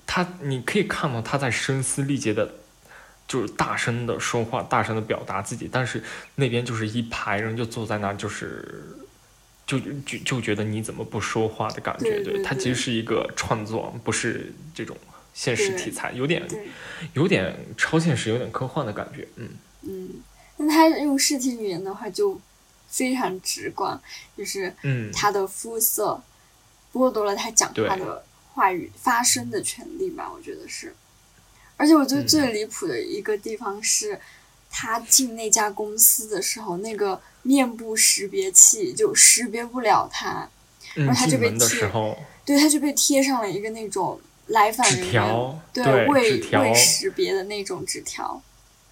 Speaker 2: 他，你可以看到他在声嘶力竭的。就是大声的说话，大声的表达自己，但是那边就是一排人就坐在那儿，就是就就就觉得你怎么不说话的感觉，
Speaker 1: 对对
Speaker 2: 它其实是一个创作，不是这种现实题材，有点，有点超现实，有点科幻的感觉，嗯
Speaker 1: 嗯，那他用视听语言的话就非常直观，就是
Speaker 2: 嗯，
Speaker 1: 他的肤色剥夺了他讲话的话语发声的权利吧，我觉得是。而且我觉得
Speaker 2: 嗯
Speaker 1: 最离谱的一个地方是，他进那家公司的时候，那个面部识别器就识别不了他，
Speaker 2: 嗯，
Speaker 1: 然后他就被贴，对，他就被贴上了一个那种来访人员，对
Speaker 2: 对
Speaker 1: 未未识别的那种纸条。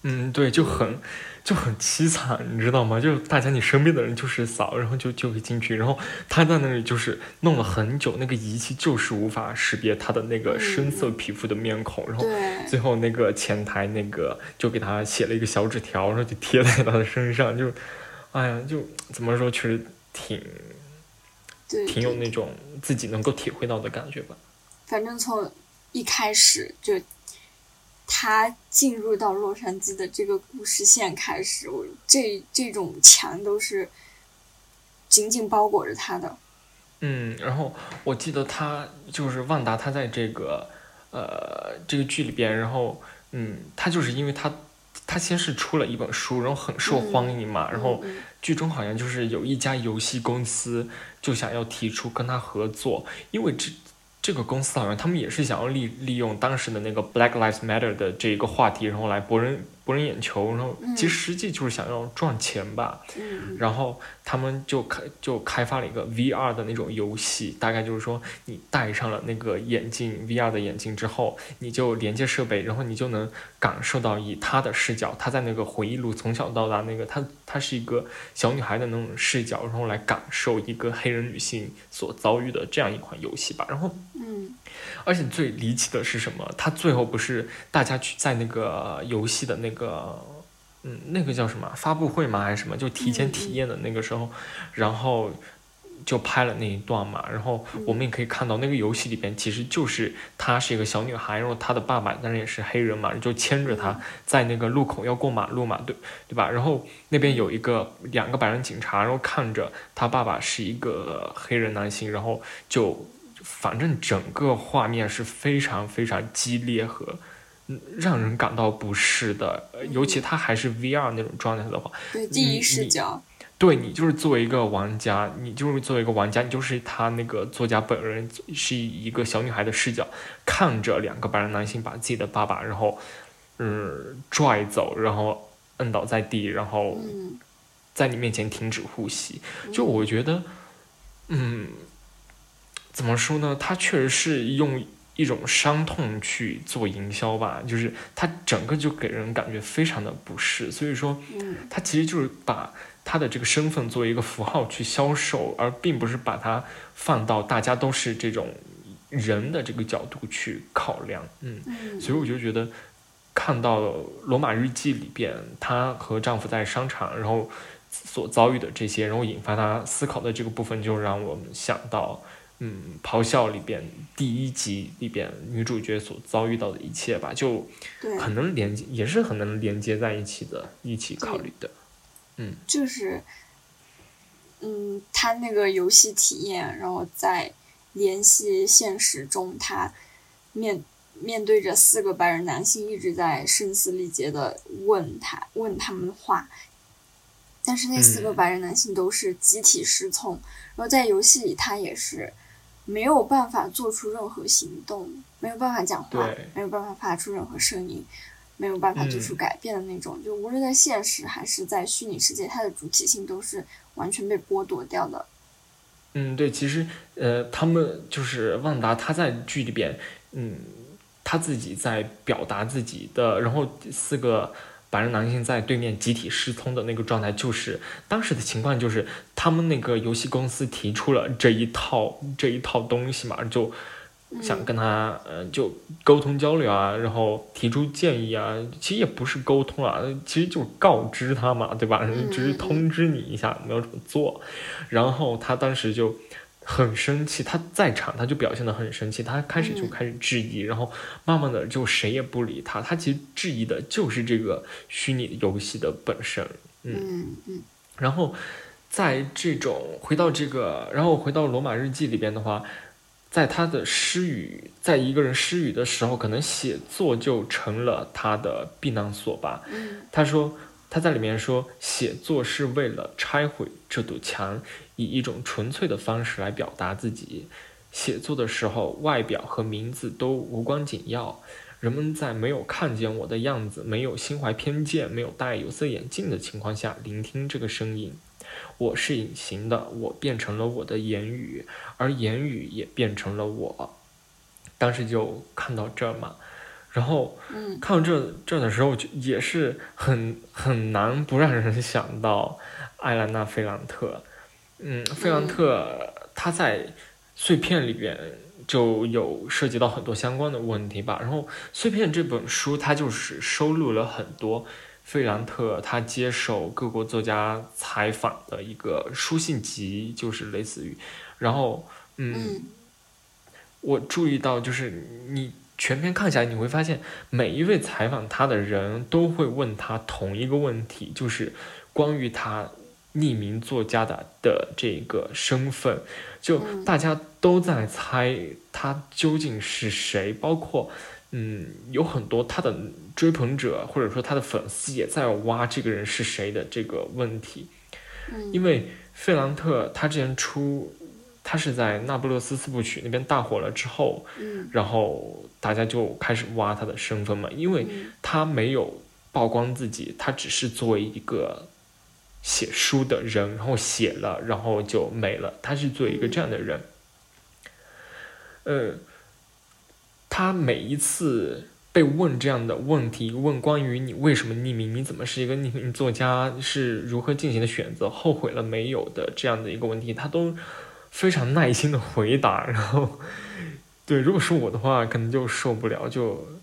Speaker 2: 嗯，对，就很就很凄惨，你知道吗？就大家你身边的人就是扫，然后就就会进去，然后他在那里就是弄了很久，那个仪器就是无法识别他的那个深色皮肤的面孔，然后，最后那个前台那个就给他写了一个小纸条，然后就贴在他的身上，就，哎呀，就怎么说，确实挺
Speaker 1: 对，
Speaker 2: 挺有那种自己能够体会到的感觉吧。
Speaker 1: 反正从一开始就他进入到洛杉矶的这个故事线开始，我这这种墙都是紧紧包裹着他的。
Speaker 2: 嗯，然后我记得他就是万达，他在这个呃这个剧里边，然后嗯，他就是因为他他先是出了一本书，然后很受欢迎嘛，然后
Speaker 1: 嗯
Speaker 2: 剧中好像就是有一家游戏公司就想要提出跟他合作，因为这这个公司好像他们也是想要利利用当时的那个 Black Lives Matter 的这一个话题，然后来博人博人眼球，然后其实实际就是想要赚钱吧。
Speaker 1: 嗯
Speaker 2: 然后他们就开就开发了一个 VR 的那种游戏，大概就是说你戴上了那个眼镜 VR 的眼镜之后，你就连接设备，然后你就能感受到以她的视角，她在那个回忆录从小到大那个她她是一个小女孩的那种视角，然后来感受一个黑人女性所遭遇的这样一款游戏吧。然后
Speaker 1: 嗯
Speaker 2: 而且最离奇的是什么？他最后不是大家去在那个游戏的那个，嗯，那个叫什么发布会吗？还是什么？就提前体验的那个时候，然后就拍了那一段嘛。然后我们也可以看到，那个游戏里边其实就是她是一个小女孩，然后她的爸爸当然也是黑人嘛，就牵着她在那个路口要过马路嘛，对对吧？然后那边有一个两个白人警察，然后看着她爸爸是一个黑人男性，然后就。反正整个画面是非常非常激烈和嗯让人感到不适的，呃尤其它还是 VR 那种状态的话，
Speaker 1: 对，第一视角。
Speaker 2: 对你就是作为一个玩家，你就是作为一个玩家，你就是他那个作家本人是以一个小女孩的视角看着两个白人男性把自己的爸爸然后嗯拽走，然后摁倒在地，然后
Speaker 1: 嗯
Speaker 2: 在你面前停止呼吸。就我觉得，嗯，怎么说呢？他确实是用一种伤痛去做营销吧，就是他整个就给人感觉非常的不适。所以说，
Speaker 1: 嗯
Speaker 2: 他其实就是把他的这个身份作为一个符号去销售，而并不是把它放到大家都是这种人的这个角度去考量。嗯，
Speaker 1: 嗯，
Speaker 2: 所以我就觉得。看到《罗马日记》里边，她和丈夫在商场，然后所遭遇的这些，然后引发她思考的这个部分，就让我们想到，嗯，咆哮里边第一集里边女主角所遭遇到的一切吧，就很能连接，也是很能连接在一起的，一起考虑的。嗯，
Speaker 1: 就是，嗯，他那个游戏体验，然后在联系现实中，他面面对着四个白人男性，一直在声嘶力竭的问他问他们话，但是那四个白人男性都是集体失聪，然后在游戏里他也是。没有办法做出任何行动，没有办法讲话，没有办法发出任何声音，没有办法做出改变的那种。就无论在现实还是在虚拟世界，它的主体性都是完全被剥夺掉的。
Speaker 2: 嗯，对，其实呃，他们就是旺达，他在剧里边，嗯，他自己在表达自己的，然后四个。白人男性在对面集体失聪的那个状态，就是当时的情况，就是他们那个游戏公司提出了这一套这一套东西嘛，就想跟他呃就沟通交流啊，然后提出建议啊，其实也不是沟通啊，其实就告知他嘛，对吧？只是通知你一下，没有怎么做，然后他当时就。很生气，他在场，他就表现得很生气。他开始就开始质疑，然后慢慢的就谁也不理他。他其实质疑的就是这个虚拟游戏的本身。
Speaker 1: 嗯嗯。
Speaker 2: 然后在这种回到这个，然后回到罗马日记里边的话，在他的失语，在一个人失语的时候，可能写作就成了他的避难所吧。他说。他在里面说，写作是为了拆毁这堵墙，以一种纯粹的方式来表达自己。写作的时候，外表和名字都无关紧要。人们在没有看见我的样子、没有心怀偏见、没有戴有色眼镜的情况下聆听这个声音。我是隐形的，我变成了我的言语，而言语也变成了我。当时就看到这嘛。然后，看到这这的时候，就也是很很难不让人想到艾兰娜·菲兰特。嗯，费兰特他在碎片里边就有涉及到很多相关的问题吧。然后，碎片这本书它就是收录了很多费兰特他接受各国作家采访的一个书信集，就是类似于。然后，嗯，我注意到就是你。全篇看下来，你会发现每一位采访他的人都会问他同一个问题，就是关于他匿名作家的的这个身份，就大家都在猜他究竟是谁，包括嗯，有很多他的追捧者或者说他的粉丝也在挖这个人是谁的这个问题，因为费兰特他之前出。他是在《那不勒斯四部曲》那边大火了之后，然后大家就开始挖他的身份嘛，因为他没有曝光自己，他只是作为一个写书的人，然后写了，然后就没了。他是做一个这样的人，呃，他每一次被问这样的问题，问关于你为什么匿名，你怎么是一个匿名作家，是如何进行的选择，后悔了没有的这样的一个问题，他都。非常耐心的回答，然后，对，如果是我的话，可能就受不了，就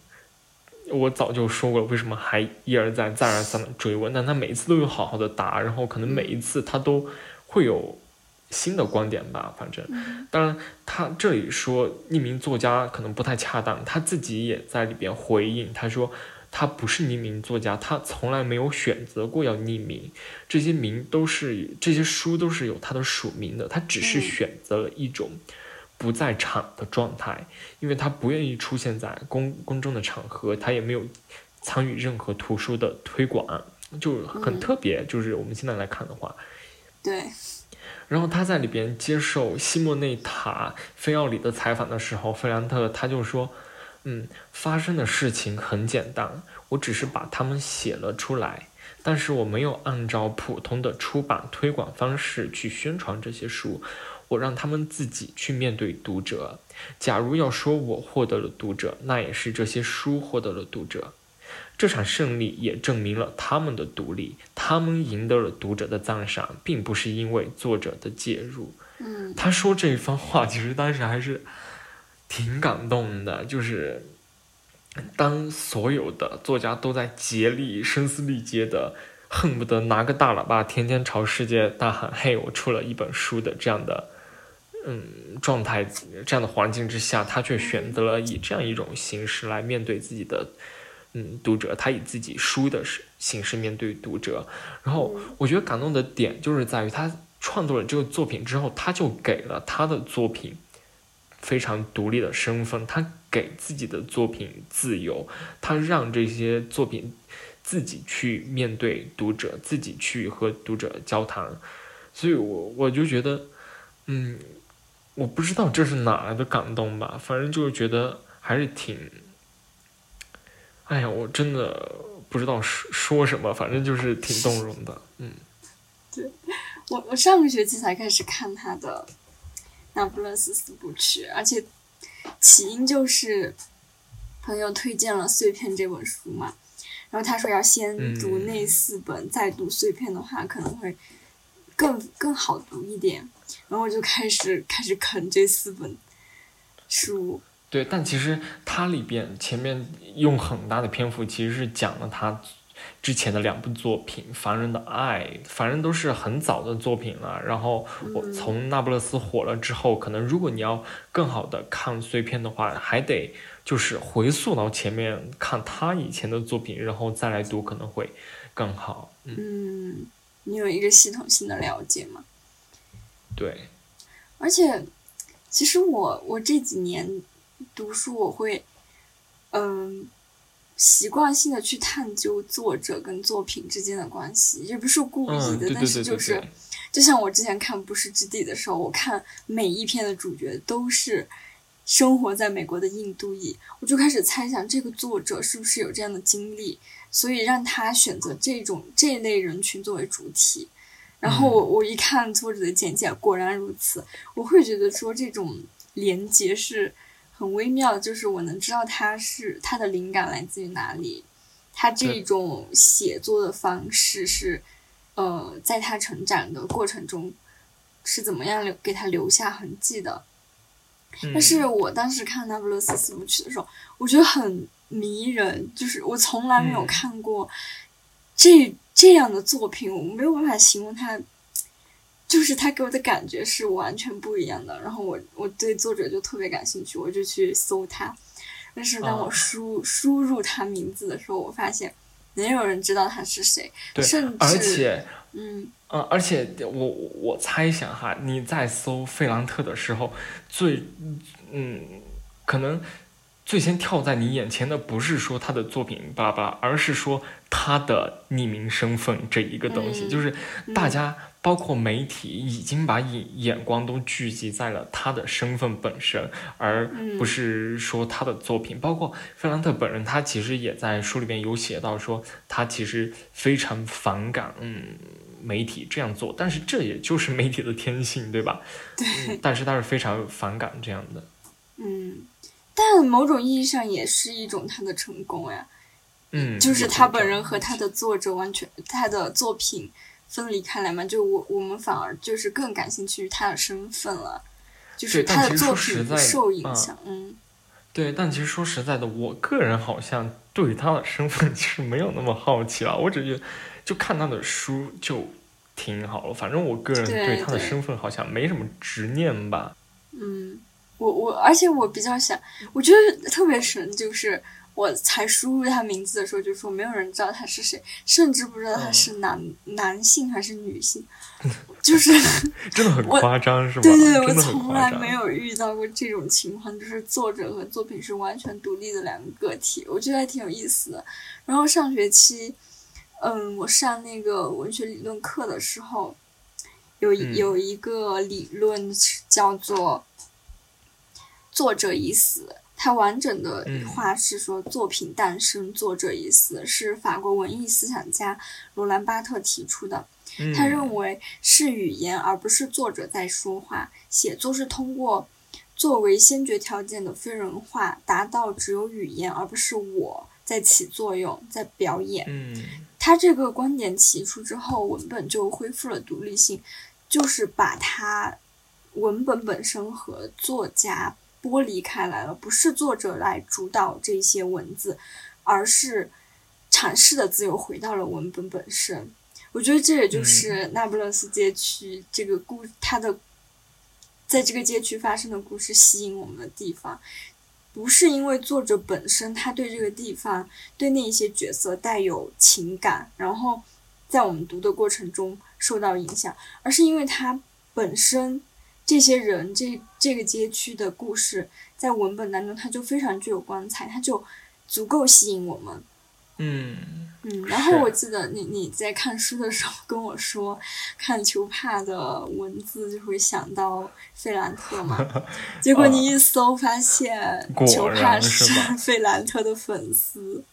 Speaker 2: 我早就说过了，为什么还一而再、再而三的追问？但他每一次都有好好的答，然后可能每一次他都会有新的观点吧。反正，当然他这里说匿名作家可能不太恰当，他自己也在里边回应，他说。他不是匿名作家，他从来没有选择过要匿名，这些名都是这些书都是有他的署名的，他只是选择了一种不在场的状态，因为他不愿意出现在公公众的场合，他也没有参与任何图书的推广，就很特别。就是我们现在来看的话，
Speaker 1: 对。
Speaker 2: 然后他在里边接受西莫内塔·菲奥里的采访的时候，费兰特他就说。嗯，发生的事情很简单，我只是把它们写了出来，但是我没有按照普通的出版推广方式去宣传这些书，我让他们自己去面对读者。假如要说我获得了读者，那也是这些书获得了读者。这场胜利也证明了他们的独立，他们赢得了读者的赞赏，并不是因为作者的介入。
Speaker 1: 嗯，
Speaker 2: 他说这一番话，其实当时还是。挺感动的，就是当所有的作家都在竭力声嘶力竭的，恨不得拿个大喇叭天天朝世界大喊“嘿，我出了一本书”的这样的嗯状态这样的环境之下，他却选择了以这样一种形式来面对自己的嗯读者，他以自己书的形式面对读者。然后我觉得感动的点就是在于他创作了这个作品之后，他就给了他的作品非常独立的身份，他给自己的作品自由，他让这些作品。自己去面对读者，自己去和读者交谈，所以我我就觉得，嗯，我不知道这是哪来的感动吧，反正就是觉得还是挺，哎呀，我真的不知道说说什么，反正就是挺动容的，嗯。
Speaker 1: 对，我我上个学期才开始看他的《那不勒斯四部曲》，而且起因就是朋友推荐了《碎片》这本书嘛。然后他说要先读那四本，再读碎片的话可能会更更好读一点。然后我就开始开始啃这四本书。
Speaker 2: 对，但其实它里边前面用很大的篇幅，其实是讲了他之前的两部作品《凡人的爱》，反正都是很早的作品了。然后我从那不勒斯火了之后，可能如果你要更好的看碎片的话，还得。就是回溯到前面看他以前的作品，然后再来读可能会更好。
Speaker 1: 嗯，你有一个系统性的了解吗？
Speaker 2: 对。
Speaker 1: 而且，其实我我这几年读书，我会嗯习惯性的去探究作者跟作品之间的关系，也不是故意的，但是就是就像我之前看《不是之地》的时候，我看每一篇的主角都是。生活在美国的印度裔，我就开始猜想这个作者是不是有这样的经历，所以让他选择这种这类人群作为主体。然后我我一看作者的简介，果然如此。我会觉得说这种连接是很微妙的，就是我能知道他是他的灵感来自于哪里，他这种写作的方式是呃，在他成长的过程中是怎么样留给他留下痕迹的。但是我当时看《那不勒斯四部曲》的时候，我觉得很迷人，就是我从来没有看过这这样的作品，我没有办法形容它，就是它给我的感觉是完全不一样的。然后我我对作者就特别感兴趣，我就去搜他。但是当我输输入他名字的时候，我发现没有人知道他是谁，甚至
Speaker 2: 而且
Speaker 1: 嗯。
Speaker 2: 嗯，而且我我猜想哈，你在搜费兰特的时候，最嗯，可能最先跳在你眼前的不是说他的作品巴拉巴拉，而是说他的匿名身份这一个东西，就是大家包括媒体已经把眼眼光都聚集在了他的身份本身，而不是说他的作品。包括费兰特本人，他其实也在书里面有写到说，他其实非常反感，嗯。媒体这样做，但是这也就是媒体的天性，对吧？
Speaker 1: 对。
Speaker 2: 但是他是非常反感这样的。
Speaker 1: 嗯，但某种意义上也是一种他的成功呀。
Speaker 2: 嗯。
Speaker 1: 就是他本人和他的作者完全他的作品分离开来嘛，就我我们反而就是更感兴趣于他的身份了，就是他的作品受影响。嗯。
Speaker 2: 对，但其实说实在的，我个人好像对他的身份 其实没有那么好奇了，我只觉得。就看他的书就挺好了，反正我个人对他的身份好像没什么执念吧。
Speaker 1: 嗯，我我而且我比较想，我觉得特别神，就是我才输入他名字的时候就说没有人知道他是谁，甚至不知道他是男男性还是女性，就是
Speaker 2: 真的很夸张是吧？
Speaker 1: 对对，我从来没有遇到过这种情况，就是作者和作品是完全独立的两个个体，我觉得还挺有意思的。然后上学期。嗯，我上那个文学理论课的时候，有有一个理论叫做“作者已死”。它完整的话是说：“作品诞生，作者已死”，是法国文艺思想家罗兰巴特提出的。他认为是语言而不是作者在说话，写作是通过作为先决条件的非人化，达到只有语言而不是我在起作用，在表演。他这个观点提出之后，文本就恢复了独立性，就是把它文本本身和作家剥离开来了，不是作者来主导这些文字，而是阐释的自由回到了文本本身。我觉得这也就是那不勒斯街区这个故它的在这个街区发生的故事吸引我们的地方，不是因为作者本身他对这个地方、对那一些角色带有情感，然后在我们读的过程中受到影响，而是因为他本身这些人、这这个街区的故事在文本当中，它就非常具有光彩，它就足够吸引我们。
Speaker 2: 嗯
Speaker 1: 嗯，然后我记得你你在看书的时候跟我说，看丘帕的文字就会想到费兰特嘛，结果你一搜发现丘帕
Speaker 2: 是
Speaker 1: 费兰特的粉丝。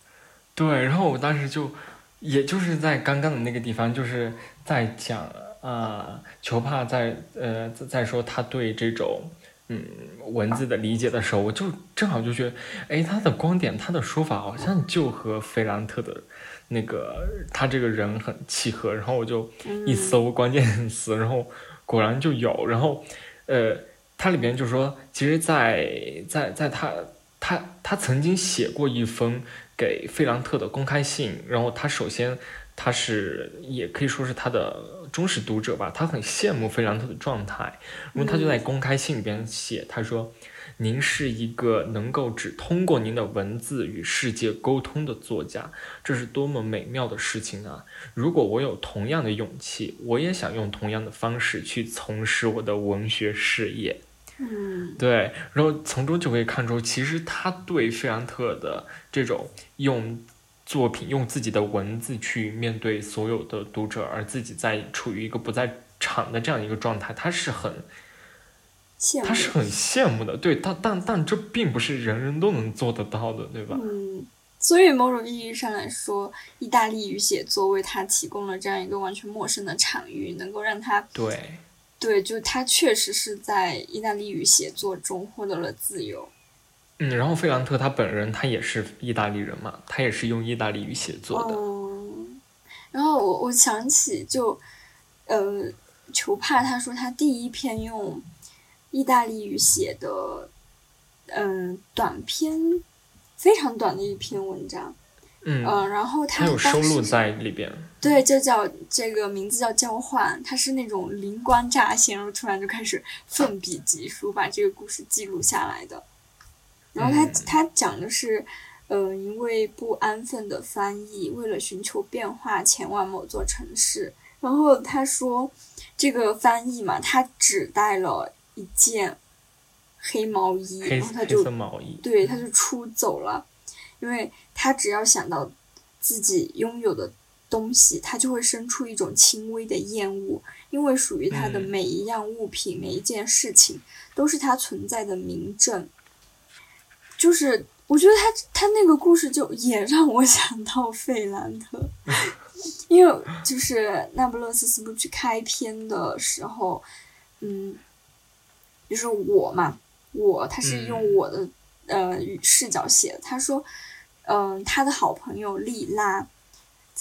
Speaker 2: 对，然后我当时就，也就是在刚刚的那个地方，就是在讲啊，球帕在呃在说他对这种。嗯，文字的理解的时候，我就正好就觉得，哎，他的观点，他的说法好像就和菲兰特的那个他这个人很契合。然后我就一搜关键词，然后果然就有。然后，呃，他里边就说，其实，在在在他他他曾经写过一封给费兰特的公开信。然后他首先他是也可以说是他的。忠实读者吧，他很羡慕费兰特的状态，然后他就在公开信里边写，他说：“您是一个能够只通过您的文字与世界沟通的作家，这是多么美妙的事情啊！如果我有同样的勇气，我也想用同样的方式去从事我的文学事业。”
Speaker 1: 嗯，
Speaker 2: 对，然后从中就可以看出，其实他对费兰特的这种用。作品用自己的文字去面对所有的读者，而自己在处于一个不在场的这样一个状态，他是很，他是很羡慕的。对，但但但这并不是人人都能做得到的，对吧？
Speaker 1: 嗯，所以某种意义上来说，意大利语写作为他提供了这样一个完全陌生的场域，能够让他
Speaker 2: 对
Speaker 1: 对，就他确实是在意大利语写作中获得了自由。
Speaker 2: 嗯，然后费兰特他本人他也是意大利人嘛，他也是用意大利语写作的。
Speaker 1: 哦，然后我我想起就，呃，裘帕他说他第一篇用意大利语写的，嗯，短篇，非常短的一篇文章。
Speaker 2: 嗯，
Speaker 1: 然后
Speaker 2: 他有收录在里边。
Speaker 1: 对，就叫这个名字叫交换，他是那种灵光乍现，然后突然就开始奋笔疾书，把这个故事记录下来的。然后他他讲的是，嗯，一位不安分的翻译为了寻求变化前往某座城市。然后他说，这个翻译嘛，他只带了一件黑毛衣，然后他就对他就出走了，因为他只要想到自己拥有的东西，他就会生出一种轻微的厌恶，因为属于他的每一样物品、每一件事情都是他存在的明证。就是我觉得他他那个故事就也让我想到费兰特，因为就是那不勒斯四部曲开篇的时候，嗯，就是我嘛，我他是用我的呃视角写的。他说，嗯，他的好朋友莉拉。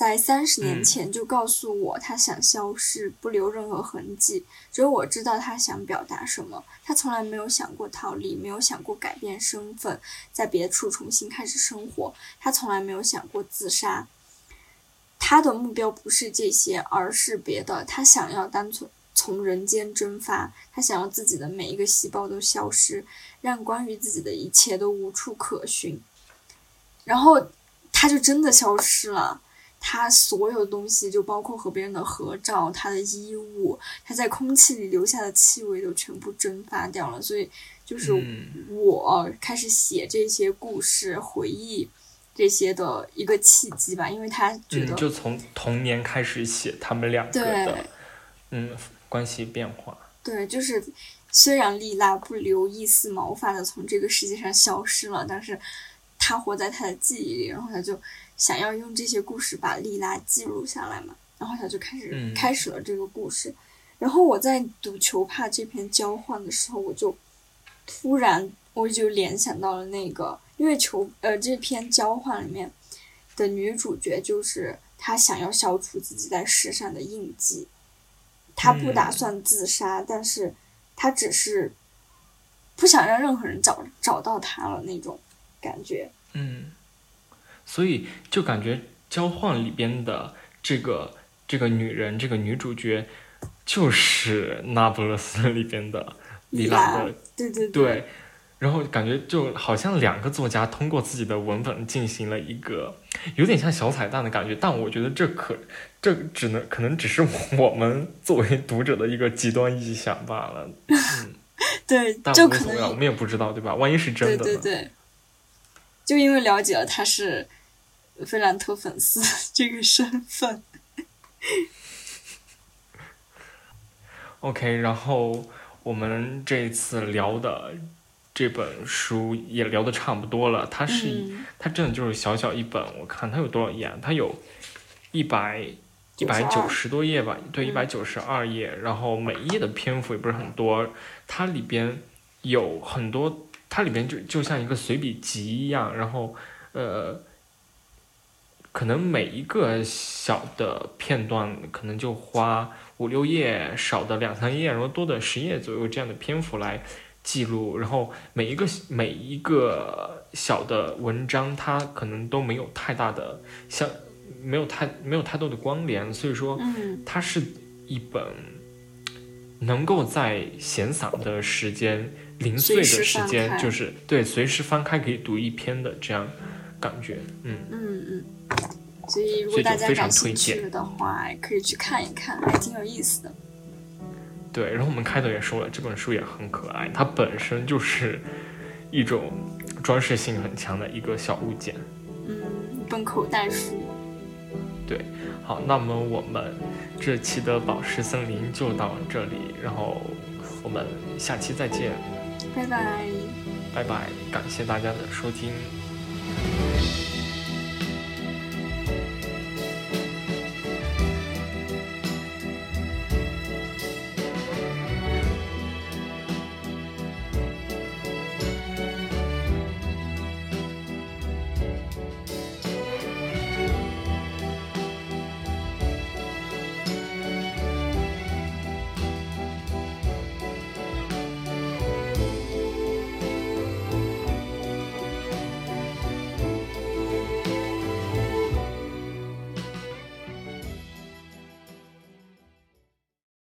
Speaker 1: 在三十年前就告诉我，他想消失，不留任何痕迹。只有我知道他想表达什么。他从来没有想过逃离，没有想过改变身份，在别处重新开始生活。他从来没有想过自杀。他的目标不是这些，而是别的。他想要单纯从人间蒸发。他想要自己的每一个细胞都消失，让关于自己的一切都无处可寻。然后他就真的消失了。他所有东西，就包括和别人的合照，他的衣物，他在空气里留下的气味都全部蒸发掉了。所以，就是我开始写这些故事、回忆这些的一个契机吧。因为他觉得，
Speaker 2: 就从童年开始写他们两个的，嗯，关系变化。
Speaker 1: 对，就是虽然丽拉不留一丝毛发的从这个世界上消失了，但是他活在他的记忆里，然后他就。想要用这些故事把莉拉记录下来嘛，然后他就开始开始了这个故事。然后我在读《球帕》这篇交换的时候，我就突然我就联想到了那个，因为球呃这篇交换里面的女主角就是她想要消除自己在世上的印记，她不打算自杀，但是她只是不想让任何人找找到她了那种感觉。
Speaker 2: 嗯。所以就感觉交换里边的这个这个女人，这个女主角，就是那不勒斯里边的里拉的，
Speaker 1: 对对
Speaker 2: 对，然后感觉就好像两个作家通过自己的文本进行了一个有点像小彩蛋的感觉，但我觉得这可这只能可能只是我们 作为读者的一个极端臆想罢了。嗯，
Speaker 1: 对，
Speaker 2: 但
Speaker 1: 就可
Speaker 2: 无所谓啊，我们也不知道，对吧？万一是真的呢？
Speaker 1: 对对，就因为了解了他是菲兰特粉丝 这个身份
Speaker 2: ，OK，然后我们这一次聊的这本书也聊的差不多了。它是、
Speaker 1: 嗯，
Speaker 2: 它真的就是小小一本，我看它有多少页啊？它有一百一百九
Speaker 1: 92
Speaker 2: 十多页吧？对，一
Speaker 1: 嗯
Speaker 2: 百九十二页。然后每一页的篇幅也不是很多，它里边有很多，它里边就就像一个随笔集一样。然后呃，可能每一个小的片段可能就花五六页，少的两三页，然后多的十页左右这样的篇幅来记录。然后每一个每一个小的文章，它可能都没有太大的像没有太没有太多的关联，所以说
Speaker 1: 嗯
Speaker 2: 它是一本能够在闲散的时间、零碎的
Speaker 1: 随时
Speaker 2: 间就是对随时翻开可以读一篇的这样感觉。嗯，
Speaker 1: 嗯嗯，所以如果大家
Speaker 2: 非常
Speaker 1: 感兴
Speaker 2: 推荐
Speaker 1: 趣的话，可以去看一看，还挺有意思的。
Speaker 2: 对。然后我们开头也说了，这本书也很可爱，它本身就是一种装饰性很强的一个小物件。
Speaker 1: 嗯，一本口袋书。
Speaker 2: 对好，那么我们这期的宝石森林就到这里，然后我们下期再见，
Speaker 1: 拜拜。
Speaker 2: 拜拜，感谢大家的收听。